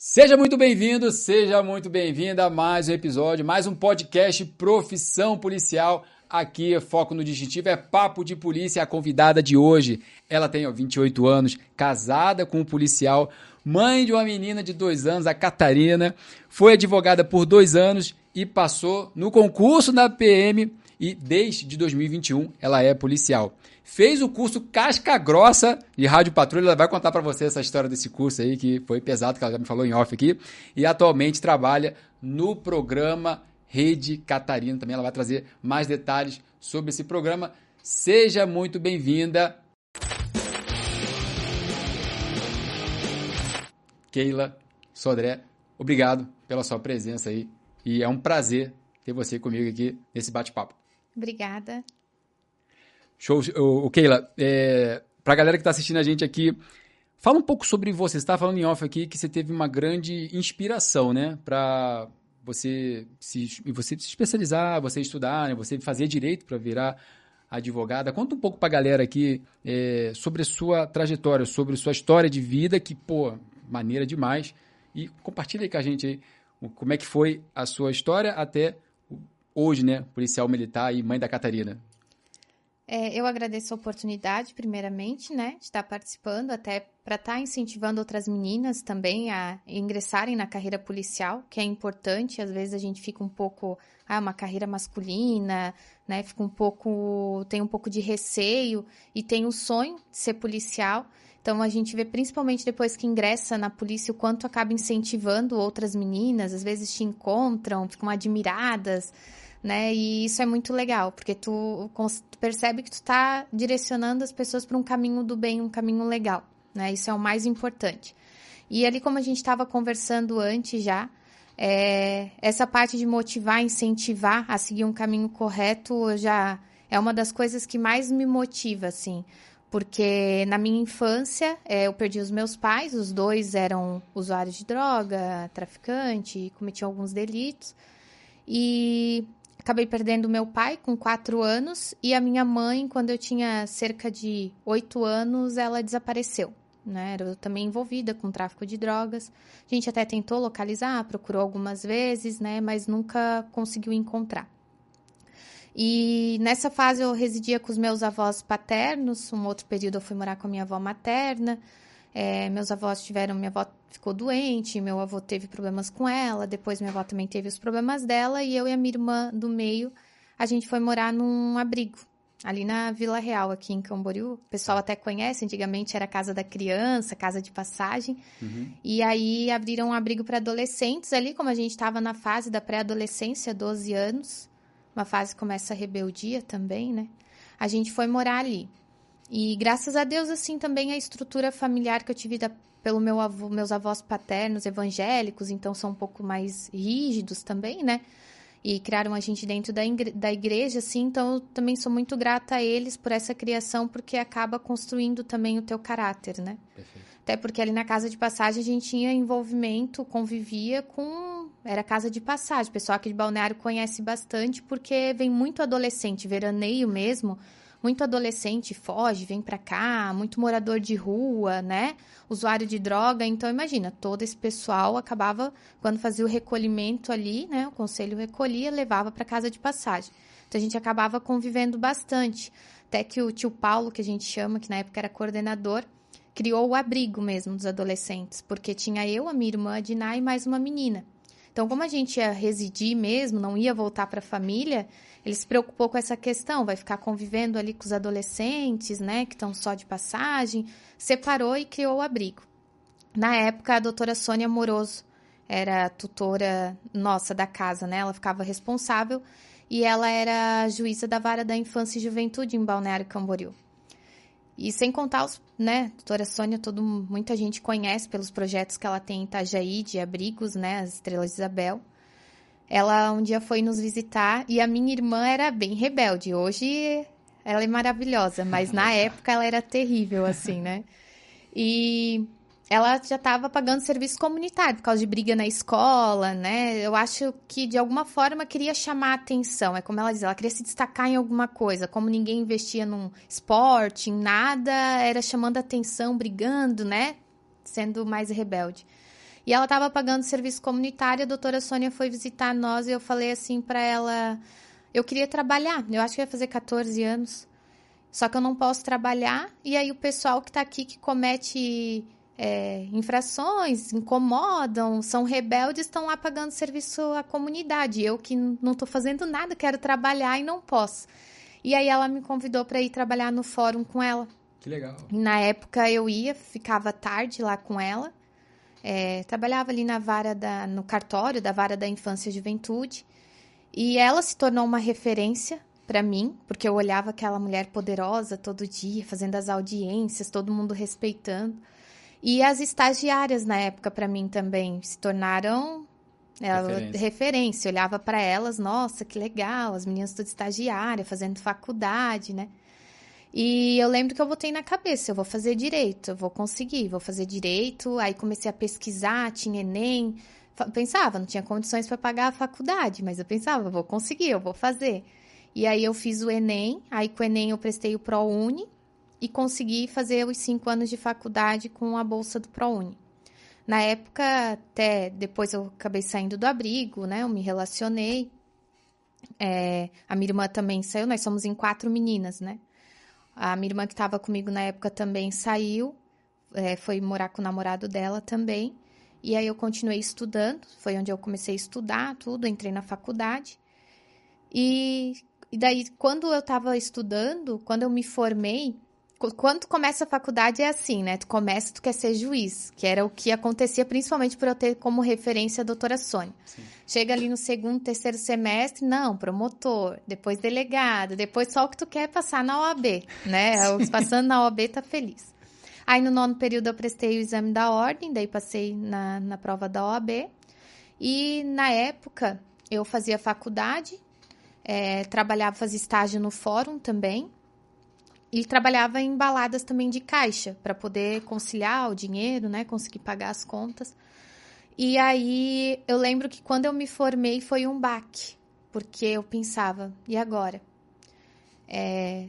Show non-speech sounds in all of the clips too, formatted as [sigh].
Seja muito bem-vindo, seja muito bem-vinda a mais um episódio, mais um podcast Profissão Policial. Aqui é Foco no Distintivo, é Papo de Polícia. A convidada de hoje, ela tem ó, 28 anos, casada com um policial, mãe de uma menina de dois anos, a Catarina. Foi advogada por dois anos e passou no concurso da PM e desde 2021 ela é policial. Fez o curso Casca Grossa de Rádio Patrulha, ela vai contar para você essa história desse curso aí que foi pesado, que ela já me falou em off aqui, e atualmente trabalha no programa Rede Catarina, também ela vai trazer mais detalhes sobre esse programa. Seja muito bem-vinda. Keila Sodré, obrigado pela sua presença aí e é um prazer ter você comigo aqui nesse bate-papo. Obrigada. Show. O, Keila, é, a galera que está assistindo a gente aqui, fala um pouco sobre você. Você está falando em off aqui que você teve uma grande inspiração, né? Para você se, você se especializar, você estudar, né? você fazer direito para virar advogada. Conta um pouco para a galera aqui é, sobre a sua trajetória, sobre a sua história de vida, que, pô, maneira demais. E compartilha aí com a gente aí como é que foi a sua história até hoje, né, policial militar e mãe da Catarina. É, eu agradeço a oportunidade, primeiramente, né, de estar participando, até para estar incentivando outras meninas também a ingressarem na carreira policial, que é importante. Às vezes a gente fica um pouco, ah, uma carreira masculina, né, fica um pouco, tem um pouco de receio e tem o sonho de ser policial. Então a gente vê principalmente depois que ingressa na polícia o quanto acaba incentivando outras meninas, às vezes te encontram, ficam admiradas né? E isso é muito legal, porque tu, tu percebe que tu está direcionando as pessoas para um caminho do bem, um caminho legal, né? Isso é o mais importante. E ali, como a gente estava conversando antes já, é, essa parte de motivar, incentivar a seguir um caminho correto já é uma das coisas que mais me motiva, assim. Porque na minha infância é, eu perdi os meus pais, os dois eram usuários de droga, traficante, cometiam alguns delitos. E acabei perdendo meu pai com quatro anos e a minha mãe, quando eu tinha cerca de oito anos, ela desapareceu. Né? Era também envolvida com tráfico de drogas. A gente até tentou localizar, procurou algumas vezes, né? Mas nunca conseguiu encontrar. E nessa fase eu residia com os meus avós paternos. Um outro período eu fui morar com a minha avó materna. É, meus avós tiveram, minha avó ficou doente, meu avô teve problemas com ela, depois minha avó também teve os problemas dela, e eu e a minha irmã do meio, a gente foi morar num abrigo, ali na Vila Real, aqui em Camboriú. O pessoal até conhece, antigamente era casa da criança, casa de passagem. Uhum. E aí abriram um abrigo para adolescentes ali, como a gente estava na fase da pré-adolescência, 12 anos, uma fase que começa a rebeldia também, né? A gente foi morar ali. E graças a Deus, assim, também a estrutura familiar que eu tive da, pelo meu avô, meus avós paternos evangélicos, então são um pouco mais rígidos também, né? E criaram a gente dentro da, da igreja, assim, então eu também sou muito grata a eles por essa criação, porque acaba construindo também o teu caráter, né? Perfeito. Até porque ali na casa de passagem a gente tinha envolvimento, convivia com. Era casa de passagem. O pessoal aqui de Balneário conhece bastante, porque vem muito adolescente, veraneio mesmo muito adolescente foge, vem para cá, muito morador de rua, né? Usuário de droga. Então, imagina, todo esse pessoal acabava, quando fazia o recolhimento ali, né? O conselho recolhia, levava para casa de passagem. Então, a gente acabava convivendo bastante. Até que o tio Paulo, que a gente chama, que na época era coordenador, criou o abrigo mesmo dos adolescentes, porque tinha eu, a minha irmã, a Diná e mais uma menina. Então, como a gente ia residir mesmo, não ia voltar para a família, ele se preocupou com essa questão, vai ficar convivendo ali com os adolescentes, né, que estão só de passagem, separou e criou o abrigo. Na época, a doutora Sônia Moroso era tutora nossa da casa, né? Ela ficava responsável e ela era juíza da vara da infância e juventude em Balneário Camboriú. E sem contar os, né, doutora Sônia, todo, muita gente conhece pelos projetos que ela tem em Itajaí, de abrigos, né, as Estrelas de Isabel. Ela um dia foi nos visitar e a minha irmã era bem rebelde. Hoje ela é maravilhosa, mas na [laughs] época ela era terrível, assim, né? E ela já estava pagando serviço comunitário por causa de briga na escola, né? Eu acho que de alguma forma queria chamar a atenção. É como ela diz, ela queria se destacar em alguma coisa. Como ninguém investia num esporte, em nada, era chamando a atenção, brigando, né? Sendo mais rebelde. E ela estava pagando serviço comunitário, a doutora Sônia foi visitar nós e eu falei assim para ela, eu queria trabalhar, eu acho que ia fazer 14 anos. Só que eu não posso trabalhar e aí o pessoal que está aqui que comete é, infrações, incomodam, são rebeldes, estão lá pagando serviço à comunidade. Eu que não estou fazendo nada, quero trabalhar e não posso. E aí ela me convidou para ir trabalhar no fórum com ela. Que legal. Na época eu ia, ficava tarde lá com ela. É, trabalhava ali na vara da, no cartório da vara da infância e juventude. E ela se tornou uma referência para mim, porque eu olhava aquela mulher poderosa todo dia, fazendo as audiências, todo mundo respeitando. E as estagiárias na época para mim também se tornaram referência. referência. Eu olhava para elas, nossa, que legal, as meninas todas estagiárias, fazendo faculdade, né? E eu lembro que eu botei na cabeça, eu vou fazer direito, eu vou conseguir, vou fazer direito. Aí comecei a pesquisar, tinha ENEM. Pensava, não tinha condições para pagar a faculdade, mas eu pensava, vou conseguir, eu vou fazer. E aí eu fiz o ENEM, aí com o ENEM eu prestei o ProUni, e consegui fazer os cinco anos de faculdade com a bolsa do ProUni. Na época, até depois eu acabei saindo do abrigo, né? Eu me relacionei. É, a minha irmã também saiu, nós somos em quatro meninas, né? A minha irmã que estava comigo na época também saiu, é, foi morar com o namorado dela também. E aí eu continuei estudando, foi onde eu comecei a estudar tudo, entrei na faculdade. E, e daí, quando eu estava estudando, quando eu me formei, quando tu começa a faculdade é assim, né? Tu começa, tu quer ser juiz, que era o que acontecia principalmente por eu ter como referência a doutora Sônia. Sim. Chega ali no segundo, terceiro semestre, não, promotor, depois delegado, depois só o que tu quer é passar na OAB, né? [laughs] Passando na OAB tá feliz. Aí no nono período eu prestei o exame da ordem, daí passei na, na prova da OAB. E na época eu fazia faculdade, é, trabalhava, fazia estágio no fórum também, e trabalhava em baladas também de caixa para poder conciliar o dinheiro, né, conseguir pagar as contas. E aí eu lembro que quando eu me formei foi um baque, porque eu pensava, e agora? É,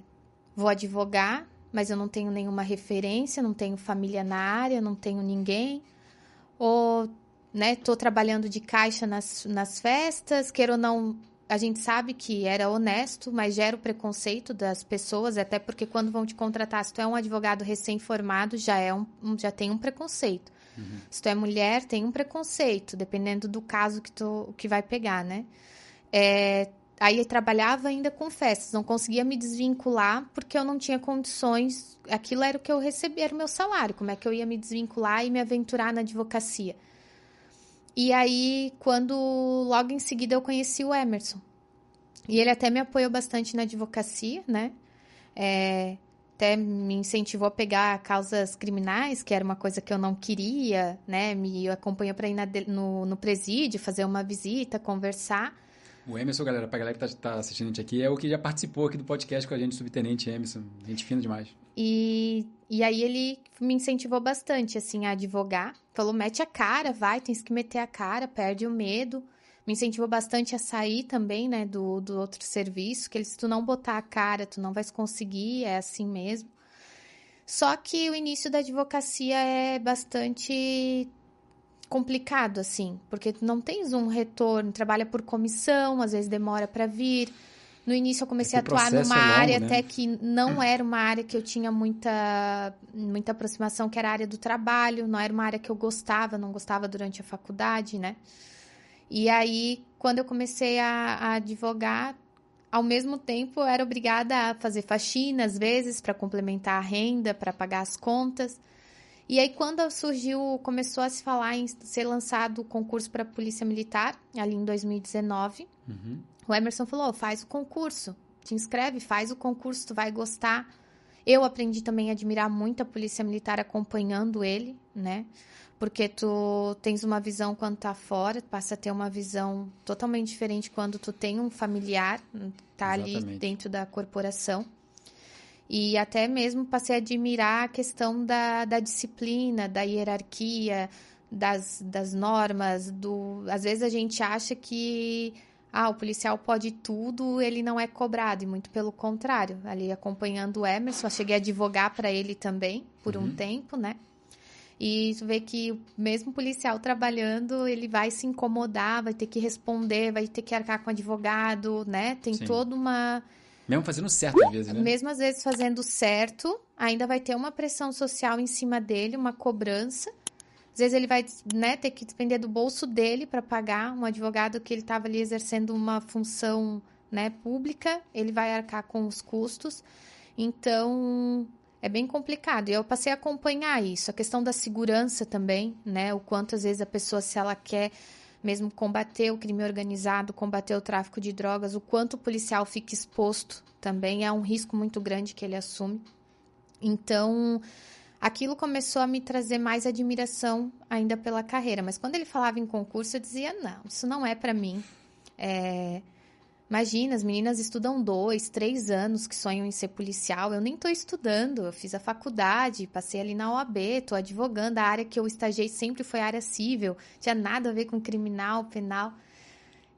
vou advogar, mas eu não tenho nenhuma referência, não tenho família na área, não tenho ninguém. Ou, né, tô trabalhando de caixa nas, nas festas, quero ou não, a gente sabe que era honesto, mas gera o preconceito das pessoas, até porque quando vão te contratar, se tu é um advogado recém-formado, já, é um, já tem um preconceito. Uhum. Se tu é mulher, tem um preconceito, dependendo do caso que tu que vai pegar, né? É, aí eu trabalhava ainda com festas, não conseguia me desvincular porque eu não tinha condições, aquilo era o que eu recebia, era o meu salário, como é que eu ia me desvincular e me aventurar na advocacia? E aí, quando logo em seguida eu conheci o Emerson. E ele até me apoiou bastante na advocacia, né? É, até me incentivou a pegar causas criminais, que era uma coisa que eu não queria, né? Me acompanhou para ir na, no, no presídio, fazer uma visita, conversar. O Emerson, galera, pra galera que tá, tá, assistindo a gente aqui, é o que já participou aqui do podcast com a gente, subtenente Emerson. Gente fina demais. E, e aí ele me incentivou bastante, assim, a advogar. Falou, mete a cara, vai, tens que meter a cara, perde o medo. Me incentivou bastante a sair também, né, do, do outro serviço, que ele, se tu não botar a cara, tu não vais conseguir, é assim mesmo. Só que o início da advocacia é bastante complicado, assim, porque não tens um retorno, trabalha por comissão, às vezes demora para vir. No início eu comecei a atuar numa é longo, área né? até que não [clears throat] era uma área que eu tinha muita, muita aproximação, que era a área do trabalho, não era uma área que eu gostava, não gostava durante a faculdade, né? E aí, quando eu comecei a, a advogar, ao mesmo tempo eu era obrigada a fazer faxina, às vezes, para complementar a renda, para pagar as contas. E aí, quando surgiu, começou a se falar em ser lançado o concurso para a Polícia Militar, ali em 2019, uhum. o Emerson falou: faz o concurso, te inscreve, faz o concurso, tu vai gostar. Eu aprendi também a admirar muito a Polícia Militar acompanhando ele, né? Porque tu tens uma visão quando tá fora, passa a ter uma visão totalmente diferente quando tu tem um familiar, tá Exatamente. ali dentro da corporação. E até mesmo passei a admirar a questão da, da disciplina, da hierarquia, das, das normas, do... Às vezes a gente acha que ah, o policial pode tudo, ele não é cobrado, e muito pelo contrário. Ali acompanhando o Emerson, eu cheguei a advogar para ele também por uhum. um tempo, né? E tu vê que o mesmo policial trabalhando, ele vai se incomodar, vai ter que responder, vai ter que arcar com advogado, né? Tem Sim. toda uma. Mesmo fazendo certo às vezes, né? Mesmo às vezes fazendo certo, ainda vai ter uma pressão social em cima dele, uma cobrança. Às vezes ele vai né, ter que depender do bolso dele para pagar um advogado que ele estava ali exercendo uma função né, pública, ele vai arcar com os custos. Então, é bem complicado. E eu passei a acompanhar isso, a questão da segurança também, né? O quanto às vezes a pessoa, se ela quer mesmo combater o crime organizado, combater o tráfico de drogas, o quanto o policial fica exposto também é um risco muito grande que ele assume. Então, aquilo começou a me trazer mais admiração ainda pela carreira. Mas quando ele falava em concurso, eu dizia: não, isso não é para mim. É, Imagina, as meninas estudam dois, três anos que sonham em ser policial. Eu nem estou estudando, eu fiz a faculdade, passei ali na OAB, estou advogando. A área que eu estagiei sempre foi área civil, tinha nada a ver com criminal, penal.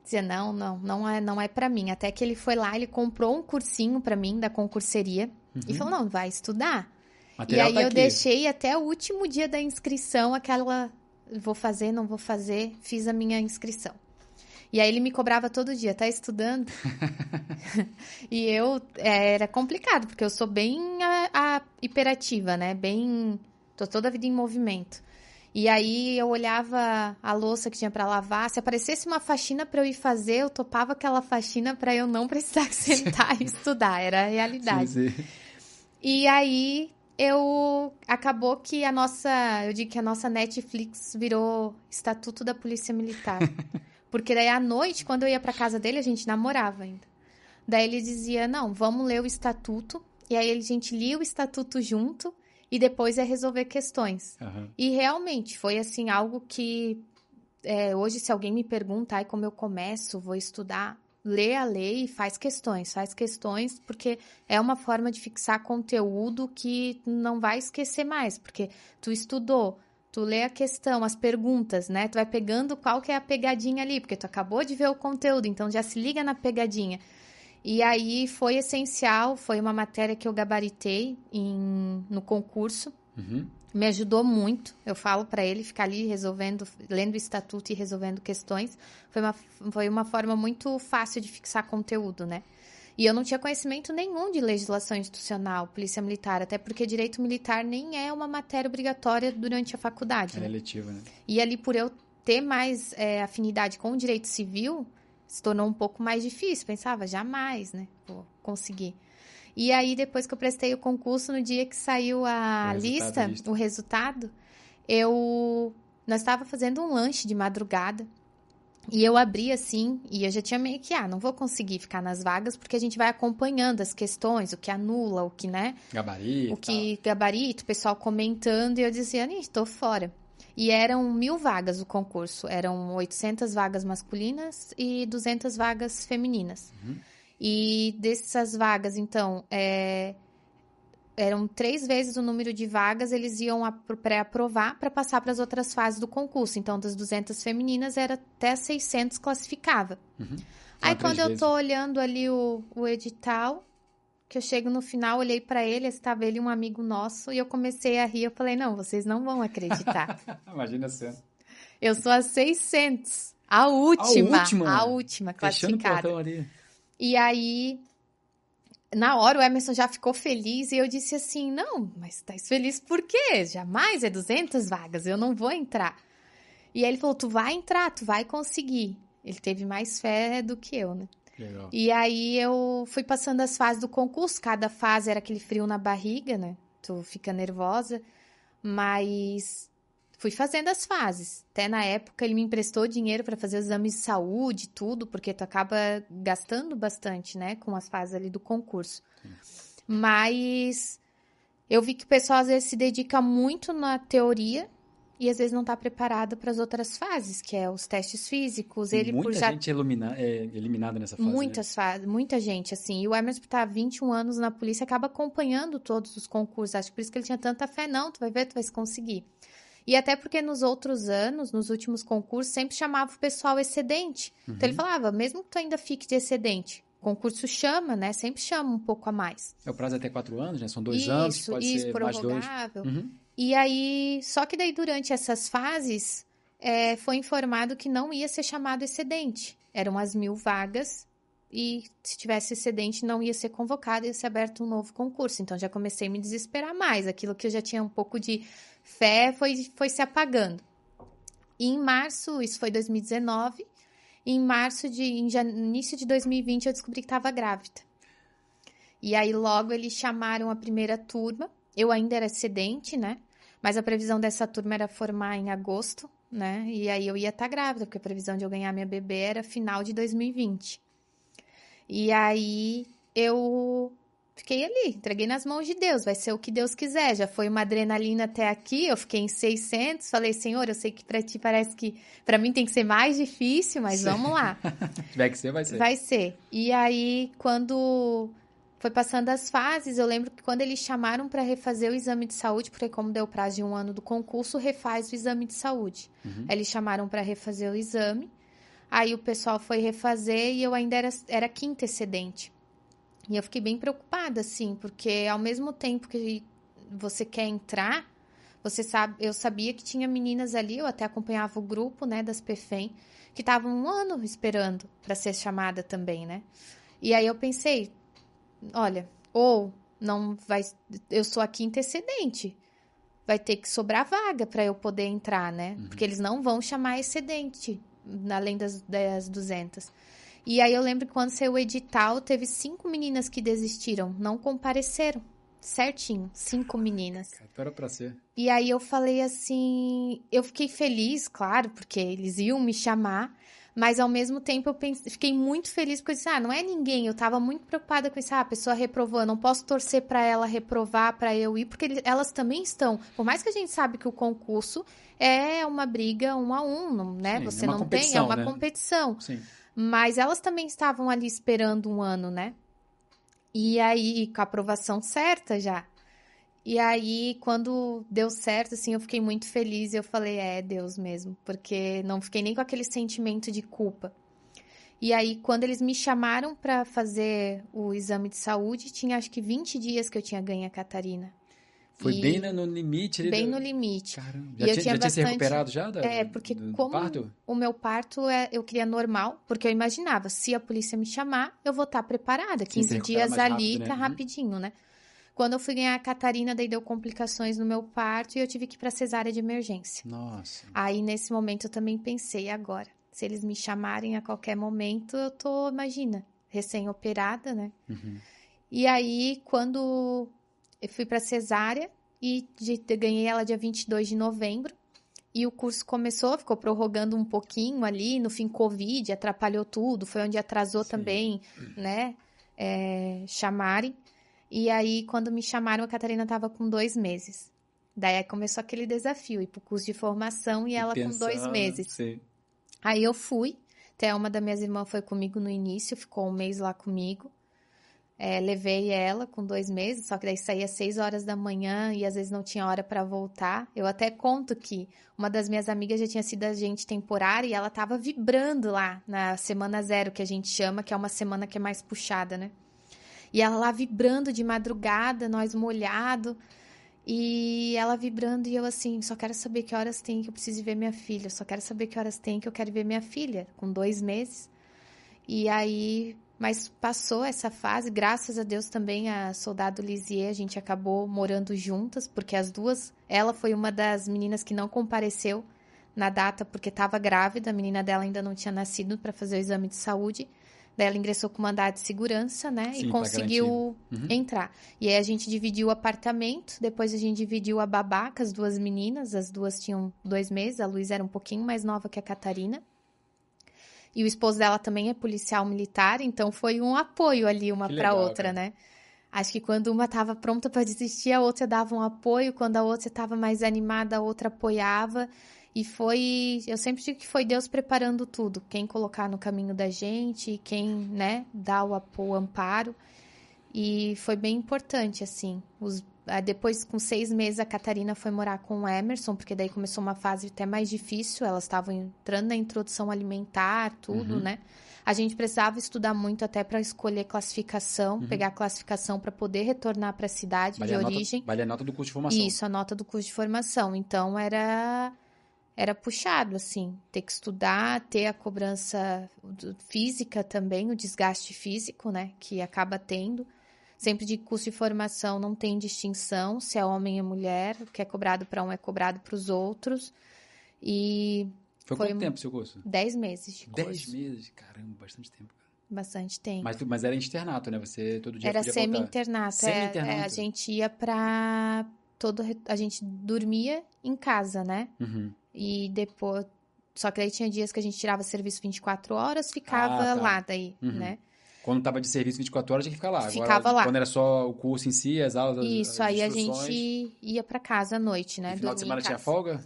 Dizia, não, não, não é, não é para mim. Até que ele foi lá, ele comprou um cursinho para mim da concurseria uhum. e falou: não, vai estudar. Material e aí tá eu aqui. deixei até o último dia da inscrição aquela. Vou fazer, não vou fazer, fiz a minha inscrição. E aí ele me cobrava todo dia, tá estudando? [laughs] [laughs] e eu, é, era complicado, porque eu sou bem a, a hiperativa, né? Bem, tô toda a vida em movimento. E aí eu olhava a louça que tinha para lavar, se aparecesse uma faxina para eu ir fazer, eu topava aquela faxina para eu não precisar [laughs] sentar e estudar, era a realidade. Sim, sim. E aí eu acabou que a nossa, eu digo que a nossa Netflix virou Estatuto da Polícia Militar. Porque daí à noite, quando eu ia pra casa dele, a gente namorava ainda. Daí ele dizia: Não, vamos ler o estatuto. E aí a gente lia o estatuto junto e depois ia resolver questões. Uhum. E realmente foi assim algo que é, hoje, se alguém me pergunta ai, como eu começo, vou estudar, lê a lei e faz questões, faz questões, porque é uma forma de fixar conteúdo que não vai esquecer mais, porque tu estudou, tu lê a questão, as perguntas, né? Tu vai pegando qual que é a pegadinha ali, porque tu acabou de ver o conteúdo, então já se liga na pegadinha. E aí foi essencial, foi uma matéria que eu gabaritei em, no concurso. Uhum. Me ajudou muito. Eu falo para ele ficar ali resolvendo, lendo o estatuto e resolvendo questões. Foi uma, foi uma forma muito fácil de fixar conteúdo, né? E eu não tinha conhecimento nenhum de legislação institucional, polícia militar, até porque direito militar nem é uma matéria obrigatória durante a faculdade. É né? eletiva, né? E ali, por eu ter mais é, afinidade com o direito civil, se tornou um pouco mais difícil. Pensava, jamais, né? Vou conseguir. E aí, depois que eu prestei o concurso, no dia que saiu a, lista, lista, o resultado, eu. Nós estava fazendo um lanche de madrugada. E eu abri assim, e eu já tinha meio que, ah, não vou conseguir ficar nas vagas, porque a gente vai acompanhando as questões, o que anula, o que, né? Gabarito. O que gabarito, o pessoal comentando, e eu dizia, estou fora. E eram mil vagas o concurso, eram 800 vagas masculinas e 200 vagas femininas. Uhum. E dessas vagas, então, é, eram três vezes o número de vagas, eles iam pré-aprovar para passar para as outras fases do concurso. Então, das 200 femininas, era até 600 classificava. Uhum. Aí, quando eu tô olhando ali o, o edital, que eu chego no final, olhei para ele, estava ele um amigo nosso, e eu comecei a rir. Eu falei, não, vocês não vão acreditar. [laughs] Imagina a cena. Eu sou a 600. A última. A última, a última classificada. E aí, na hora o Emerson já ficou feliz e eu disse assim: Não, mas tá feliz por quê? Jamais é 200 vagas, eu não vou entrar. E ele falou: Tu vai entrar, tu vai conseguir. Ele teve mais fé do que eu, né? Legal. E aí eu fui passando as fases do concurso, cada fase era aquele frio na barriga, né? Tu fica nervosa, mas fui fazendo as fases. Até na época ele me emprestou dinheiro para fazer exames de saúde, tudo, porque tu acaba gastando bastante, né, com as fases ali do concurso. Sim. Mas eu vi que o pessoal às vezes se dedica muito na teoria e às vezes não está preparado para as outras fases, que é os testes físicos. Ele muita por já... gente elimina... é, eliminada nessa fase. Né? Muitas né? fases, muita gente, assim. E o Emerson está há 21 anos na polícia, acaba acompanhando todos os concursos. Acho que por isso que ele tinha tanta fé. Não, tu vai ver, tu vai conseguir. E até porque nos outros anos, nos últimos concursos, sempre chamava o pessoal excedente. Uhum. Então ele uhum. falava, mesmo que tu ainda fique de excedente, concurso chama, né? Sempre chama um pouco a mais. É o prazo é até quatro anos, né? São dois isso, anos, pode isso, ser mais dois. Uhum. E aí, só que daí durante essas fases, é, foi informado que não ia ser chamado excedente. Eram as mil vagas e se tivesse excedente não ia ser convocado, ia ser aberto um novo concurso. Então já comecei a me desesperar mais. Aquilo que eu já tinha um pouco de fé foi, foi se apagando. E em março, isso foi 2019, em março de em início de 2020 eu descobri que estava grávida. E aí logo eles chamaram a primeira turma. Eu ainda era excedente, né? Mas a previsão dessa turma era formar em agosto, né? E aí eu ia estar tá grávida, porque a previsão de eu ganhar minha bebê era final de 2020. E aí eu fiquei ali, entreguei nas mãos de Deus, vai ser o que Deus quiser. Já foi uma adrenalina até aqui, eu fiquei em 600, falei, Senhor, eu sei que para ti parece que para mim tem que ser mais difícil, mas Sim. vamos lá. [laughs] Tiver que ser, vai ser. Vai ser. E aí quando foi passando as fases, eu lembro que quando eles chamaram para refazer o exame de saúde, porque como deu prazo de um ano do concurso, refaz o exame de saúde. Uhum. Aí eles chamaram para refazer o exame. Aí o pessoal foi refazer e eu ainda era, era quinta excedente. E eu fiquei bem preocupada, assim, porque ao mesmo tempo que você quer entrar, você sabe, eu sabia que tinha meninas ali, eu até acompanhava o grupo, né, das PFEM, que estavam um ano esperando para ser chamada também, né? E aí eu pensei, olha, ou não vai, eu sou a quinta excedente, vai ter que sobrar vaga para eu poder entrar, né? Uhum. Porque eles não vão chamar excedente além das, das 200. E aí eu lembro que quando saiu o edital, teve cinco meninas que desistiram, não compareceram. Certinho, cinco meninas. Era pra ser. E aí eu falei assim, eu fiquei feliz, claro, porque eles iam me chamar, mas ao mesmo tempo eu pensei, fiquei muito feliz porque eu disse, ah, não é ninguém. Eu tava muito preocupada com isso, ah, a pessoa reprovou, eu não posso torcer para ela reprovar, para eu ir, porque elas também estão. Por mais que a gente sabe que o concurso é uma briga um a um, né? Sim, Você não tem, é uma né? competição. Sim. Mas elas também estavam ali esperando um ano, né? E aí, com a aprovação certa já. E aí, quando deu certo, assim, eu fiquei muito feliz e eu falei, é Deus mesmo, porque não fiquei nem com aquele sentimento de culpa. E aí, quando eles me chamaram para fazer o exame de saúde, tinha acho que 20 dias que eu tinha ganho a Catarina. Foi e bem no limite? Bem no limite. Caramba, já, tinha, tinha, já bastante... tinha se recuperado já? Da, é, porque do, como parto? o meu parto é, eu queria normal, porque eu imaginava, se a polícia me chamar, eu vou estar preparada. 15 dias ali, rápido, né? tá rapidinho, né? Quando eu fui ganhar a Catarina, daí deu complicações no meu parto e eu tive que ir pra cesárea de emergência. Nossa. Aí, nesse momento, eu também pensei, agora, se eles me chamarem a qualquer momento, eu tô, imagina, recém-operada, né? Uhum. E aí, quando eu fui pra cesárea e de, ganhei ela dia 22 de novembro, e o curso começou, ficou prorrogando um pouquinho ali, no fim Covid, atrapalhou tudo, foi onde atrasou Sim. também, né, é, chamarem. E aí, quando me chamaram, a Catarina estava com dois meses. Daí começou aquele desafio, ir para o curso de formação e, e ela pensar, com dois meses. Sim. Aí eu fui, até uma das minhas irmãs foi comigo no início, ficou um mês lá comigo. É, levei ela com dois meses, só que daí saía seis horas da manhã e às vezes não tinha hora para voltar. Eu até conto que uma das minhas amigas já tinha sido agente temporária e ela estava vibrando lá na semana zero, que a gente chama, que é uma semana que é mais puxada, né? E ela lá vibrando de madrugada, nós molhado. E ela vibrando e eu assim, só quero saber que horas tem que eu preciso ver minha filha. Só quero saber que horas tem que eu quero ver minha filha, com dois meses. E aí, mas passou essa fase, graças a Deus também a soldado Lisier, a gente acabou morando juntas, porque as duas, ela foi uma das meninas que não compareceu na data porque estava grávida, a menina dela ainda não tinha nascido para fazer o exame de saúde. Daí ela ingressou com mandado de segurança, né? Sim, e conseguiu uhum. entrar. E aí a gente dividiu o apartamento, depois a gente dividiu a babá com as duas meninas, as duas tinham dois meses, a Luísa era um pouquinho mais nova que a Catarina. E o esposo dela também é policial militar, então foi um apoio ali uma para outra, né? Acho que quando uma estava pronta para desistir, a outra dava um apoio, quando a outra estava mais animada, a outra apoiava. E foi, eu sempre digo que foi Deus preparando tudo, quem colocar no caminho da gente, quem, né, dá o apoio, o amparo. E foi bem importante, assim. Os Depois, com seis meses, a Catarina foi morar com o Emerson, porque daí começou uma fase até mais difícil. Elas estavam entrando na introdução alimentar, tudo, Uhum. né? A gente precisava estudar muito até para escolher classificação, Uhum. pegar a classificação para poder retornar para a cidade Vale de a nota- origem. vale a nota do curso de formação. Isso, a nota do curso de formação. Então era era puxado assim, ter que estudar, ter a cobrança física também, o desgaste físico, né, que acaba tendo. Sempre de curso de formação não tem distinção se é homem ou mulher, o que é cobrado para um é cobrado para os outros. E Foi, Foi quanto um- tempo o seu curso? 10 meses de curso. Dez meses. Caramba, bastante tempo. cara. Bastante tempo. Mas, mas era internato, né? Você todo dia Era voltar. semi-internato. é- Semi-internato. é, a gente ia pra todo. A gente dormia em casa, né? Uhum. E depois. Só que aí tinha dias que a gente tirava serviço 24 horas, ficava Ah, tá. lá daí, Uhum. né? Quando tava de serviço 24 horas, tinha que ficar lá. Agora, Ficava lá. Quando era só o curso em si, as aulas, as- Isso, as aí a gente ia pra casa à noite, né? E final de semana tinha folga?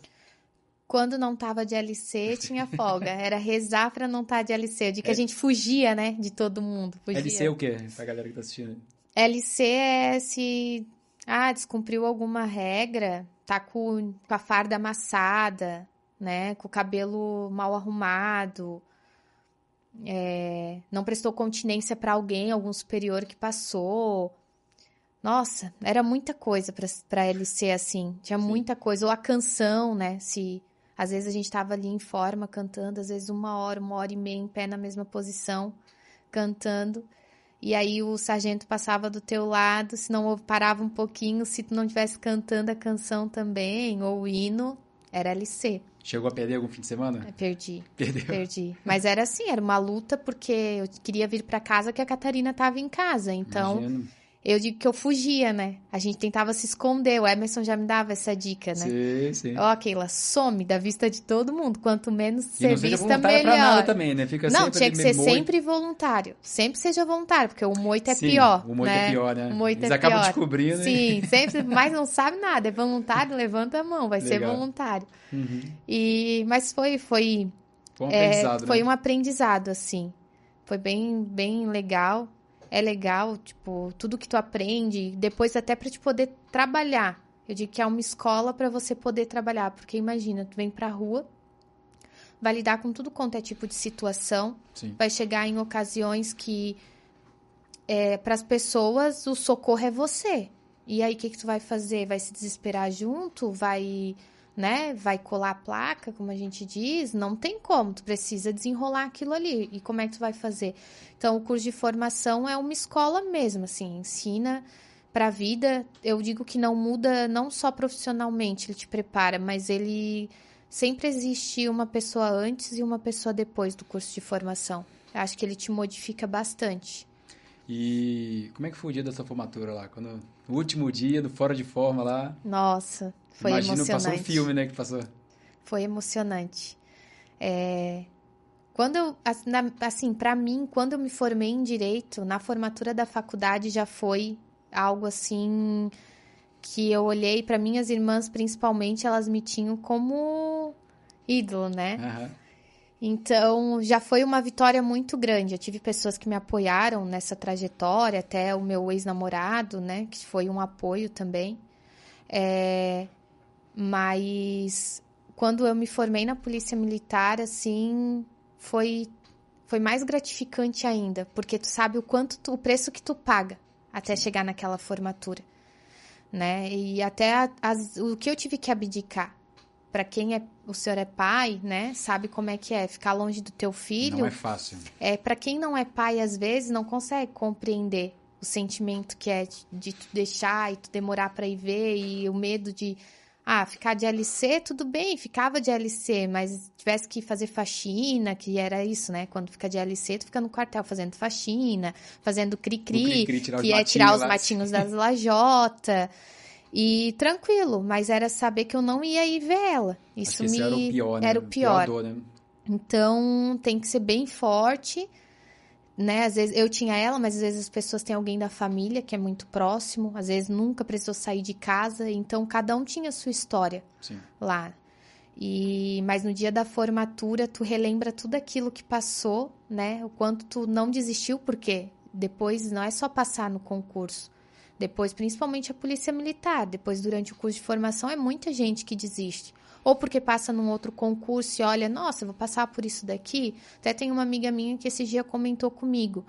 Quando não tava de LC, [laughs] tinha folga. Era rezar pra não estar de LC. De que a gente fugia, né? De todo mundo. Fugia. LC é o quê? Pra galera que tá assistindo. LC é se ah, descumpriu alguma regra, tá com, com a farda amassada, né? Com o cabelo mal arrumado, é, não prestou continência pra alguém, algum superior que passou. Nossa, era muita coisa pra pra LC assim. Tinha Sim. muita coisa. Ou a canção, né? Se às vezes a gente tava ali em forma cantando, às vezes uma hora, uma hora e meia em pé na mesma posição, cantando. E aí o sargento passava do teu lado, se não parava um pouquinho, se tu não estivesse cantando a canção também, ou o hino, era LC. Chegou a perder algum fim de semana? Eu perdi, Perdeu. perdi. Mas era assim, era uma luta porque eu queria vir pra casa que a Catarina tava em casa. Então, Imagino. Eu digo que eu fugia, né? A gente tentava se esconder. O Emerson já me dava essa dica, né? Sim, sim. Ó, Keila, some da vista de todo mundo. Quanto menos E não ser vista, voluntária pra melhor. nada também, né? Fica Não, tinha que ser moito. sempre voluntário. Sempre seja voluntário, porque o moito é Sim, pior. O moito né? é pior, né? O moito Eles é acabam pior. descobrindo. e- Sim, [laughs] sempre, mas não sabe nada. É voluntário, levanta a mão, vai ser Legal. voluntário. Uhum. E, mas foi, foi, Foi um é, aprendizado, foi né? um aprendizado, assim. Foi bem, bem legal. É legal, tipo, tudo que tu aprende, depois até pra te poder trabalhar. Eu digo que é uma escola pra você poder trabalhar, porque imagina, tu vem pra rua, vai lidar com tudo quanto é tipo de situação, Sim. vai chegar em ocasiões que é, para as pessoas o socorro é você. E aí o que que tu vai fazer? Vai se desesperar junto? Vai, né? Vai colar a placa, como a gente diz? Não tem como. Tu precisa desenrolar aquilo ali. E como é que tu vai fazer? Então o curso de formação é uma escola mesmo, assim, ensina para a vida. Eu digo que não muda não só profissionalmente, ele te prepara, mas ele sempre existe uma pessoa antes e uma pessoa depois do curso de formação. Acho que ele te modifica bastante. E como é que foi o dia da sua formatura lá? Quando, no último dia, do Fora de Forma lá. Nossa, foi Imagino, emocionante. passou um filme, né? Que passou. Foi emocionante. É, Quando eu, assim, para mim, quando eu me formei em direito, na formatura da faculdade já foi algo assim que eu olhei para minhas irmãs, principalmente, elas me tinham como ídolo, né? Aham. Então, já foi uma vitória muito grande. Eu tive pessoas que me apoiaram nessa trajetória, até o meu ex-namorado, né, que foi um apoio também. É, Mas quando eu me formei na Polícia Militar, assim, foi foi mais gratificante ainda, porque tu sabe o quanto tu- o preço que tu paga até chegar naquela formatura, né? E até a- as- o que eu tive que abdicar para quem é o senhor é pai, né, sabe como é que é ficar longe do teu filho. Não é fácil. É, para quem não é pai, às vezes não consegue compreender o sentimento que é de, tu deixar e tu demorar para ir ver e o medo de ah, ficar de LC, tudo bem, ficava de LC, mas tivesse que fazer faxina, que era isso, né? Quando fica de LC, tu fica no quartel fazendo faxina, fazendo cri-cri, tirar os que é tirar os matinhos das lajota. E tranquilo, mas era saber que eu não ia ir ver ela. Isso me era o pior, né? era o pior. né? Então, tem que ser bem forte, né? Às vezes eu tinha ela, mas às vezes as pessoas têm alguém da família que é muito próximo, às vezes nunca precisou sair de casa, então cada um tinha a sua história Sim. lá. E mas no dia da formatura tu relembra tudo aquilo que passou, né? O quanto tu não desistiu, porque depois não é só passar no concurso. Depois, principalmente a polícia militar. Depois, durante o curso de formação, é muita gente que desiste. Ou porque passa num outro concurso e olha, nossa, vou passar por isso daqui. Até tem uma amiga minha que esse dia comentou comigo.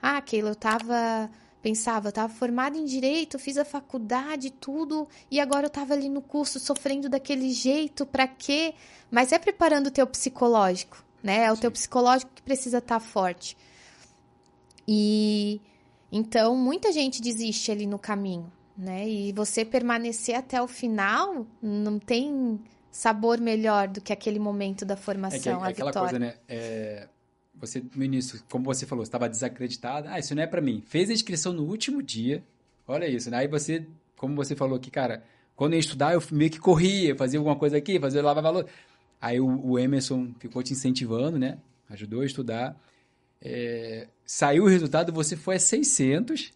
Ah, Keila, eu tava pensava, eu estava formada em direito, fiz a faculdade, tudo, e agora eu estava ali no curso sofrendo daquele jeito, para quê? Mas é preparando o teu psicológico, né? É o Sim. teu psicológico que precisa estar tá forte. E então muita gente desiste ali no caminho, né? E você permanecer até o final não tem sabor melhor do que aquele momento da formação, é, é aquela vitória. coisa, né? É você no início, como você falou, estava desacreditada. Ah, isso não é para mim. Fez a inscrição no último dia. Olha isso, né? Aí você, como você falou aqui, cara, quando eu ia estudar, eu meio que corria, fazia alguma coisa aqui, fazia lava valor. Aí o, o, Emerson ficou te incentivando, né? Ajudou a estudar. É, saiu o resultado, você foi a 600.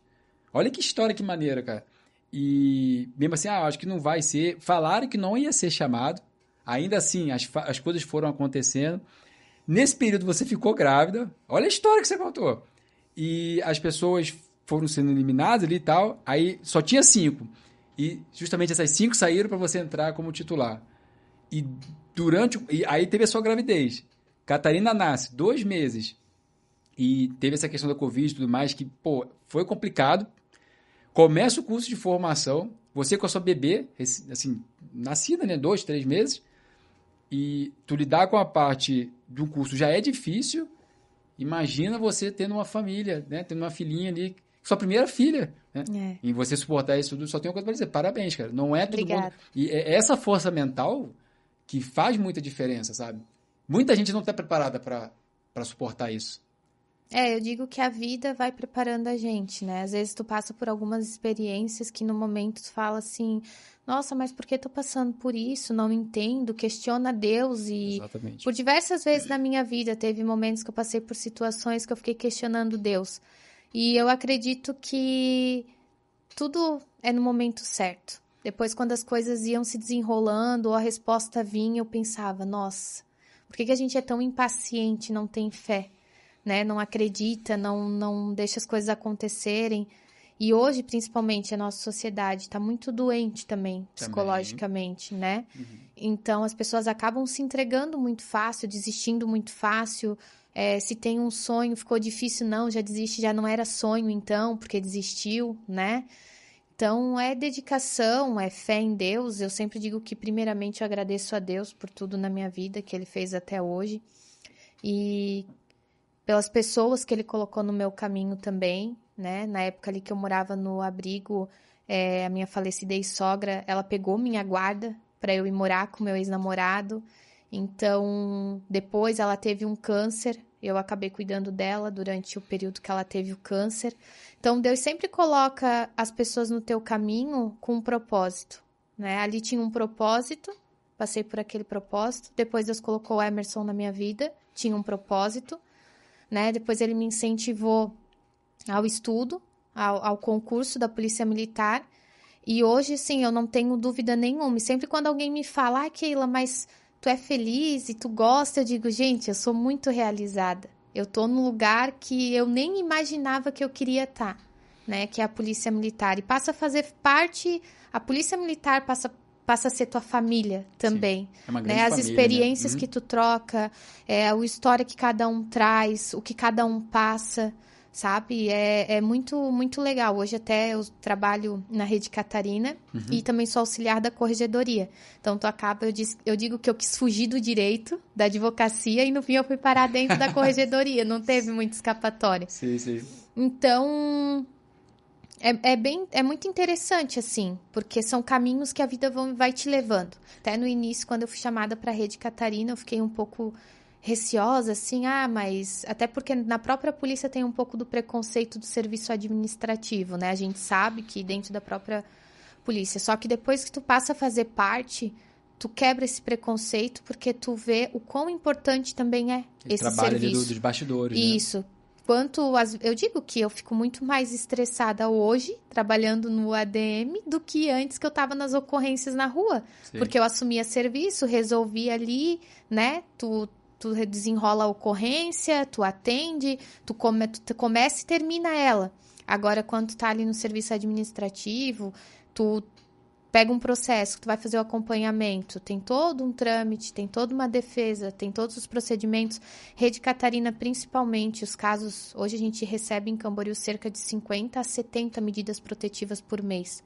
Olha que história, que maneira, cara. E mesmo assim, ah, acho que não vai ser. Falaram que não ia ser chamado. Ainda assim, as, as coisas foram acontecendo. Nesse período você ficou grávida. Olha a história que você contou. E as pessoas foram sendo eliminadas ali e tal. Aí só tinha cinco. E justamente essas cinco saíram para você entrar como titular. E durante. E aí teve a sua gravidez. Catarina nasce, dois meses. E teve essa questão da Covid e tudo mais, que, pô, foi complicado. Começa o curso de formação. Você com a sua bebê, assim, nascida, né? Dois, três meses. E tu lidar com a parte de um curso já é difícil. Imagina você tendo uma família, né? Tendo uma filhinha ali, sua primeira filha, né? É. E você suportar isso tudo, só tem uma coisa para dizer, parabéns, cara. Não é todo Obrigada. mundo. E é essa força mental que faz muita diferença, sabe? Muita gente não está preparada para suportar isso. É, eu digo que a vida vai preparando a gente, né? Às vezes tu passa por algumas experiências que no momento tu fala assim, nossa, mas por que tô passando por isso? Não entendo, questiona Deus e Exatamente. por diversas vezes na minha vida teve momentos que eu passei por situações que eu fiquei questionando Deus. E eu acredito que tudo é no momento certo. Depois, quando as coisas iam se desenrolando ou a resposta vinha, eu pensava, nossa, por que, que a gente é tão impaciente, não tem fé? Né? Não acredita, não, não deixa as coisas acontecerem. E hoje, principalmente, a nossa sociedade está muito doente também, psicologicamente, também. né? Uhum. Então, as pessoas acabam se entregando muito fácil, desistindo muito fácil. É, se tem um sonho, ficou difícil, não, já desiste, já não era sonho, então, porque desistiu, né? Então, é dedicação, é fé em Deus. Eu sempre digo que, primeiramente, eu agradeço a Deus por tudo na minha vida que Ele fez até hoje. E pelas pessoas que ele colocou no meu caminho também, né? Na época ali que eu morava no abrigo, é, a minha falecida ex-sogra, ela pegou minha guarda para eu ir morar com meu ex-namorado. Então, depois ela teve um câncer, eu acabei cuidando dela durante o período que ela teve o câncer. Então, Deus sempre coloca as pessoas no teu caminho com um propósito, né? Ali tinha um propósito, passei por aquele propósito. Depois Deus colocou o Emerson na minha vida, tinha um propósito né? Depois ele me incentivou ao estudo, ao, ao concurso da Polícia Militar. E hoje, sim, eu não tenho dúvida nenhuma. E sempre quando alguém me fala, ah, Keila, mas tu é feliz e tu gosta, eu digo, gente, eu sou muito realizada. Eu tô num lugar que eu nem imaginava que eu queria estar, tá, né? Que é a Polícia Militar. E passa a fazer parte, a Polícia Militar passa passa a ser tua família também. É uma né? As família, né? experiências né? uhum. que tu troca, é, a história que cada um traz, o que cada um passa, sabe? É, é muito, muito legal. Hoje até eu trabalho na Rede Catarina uhum. e também sou auxiliar da corregedoria. Então, tu acaba, eu, diz, eu digo que eu quis fugir do direito, da advocacia, e no fim eu fui parar dentro da [laughs] corregedoria. Não teve muita escapatória. Sim, sim. Então, é, é, bem, é muito interessante, assim, porque são caminhos que a vida vão, vai te levando. Até no início, quando eu fui chamada para a Rede Catarina, eu fiquei um pouco receosa, assim, ah, mas. Até porque na própria polícia tem um pouco do preconceito do serviço administrativo, né? A gente sabe que dentro da própria polícia. Só que depois que tu passa a fazer parte, tu quebra esse preconceito porque tu vê o quão importante também é esse, esse trabalho serviço. Ali do, dos bastidores. Né? Isso. Né? Quanto as, eu digo que eu fico muito mais estressada hoje trabalhando no ADM do que antes que eu estava nas ocorrências na rua, Sim. porque eu assumia serviço, resolvia ali, né? Tu tu desenrola a ocorrência, tu atende, tu, come, tu começa e termina ela. Agora, quando tu tá ali no serviço administrativo, tu pega um processo, tu vai fazer o acompanhamento, tem todo um trâmite, tem toda uma defesa, tem todos os procedimentos. Rede Catarina, principalmente, os casos. Hoje a gente recebe em Camboriú cerca de 50 a 70 medidas protetivas por mês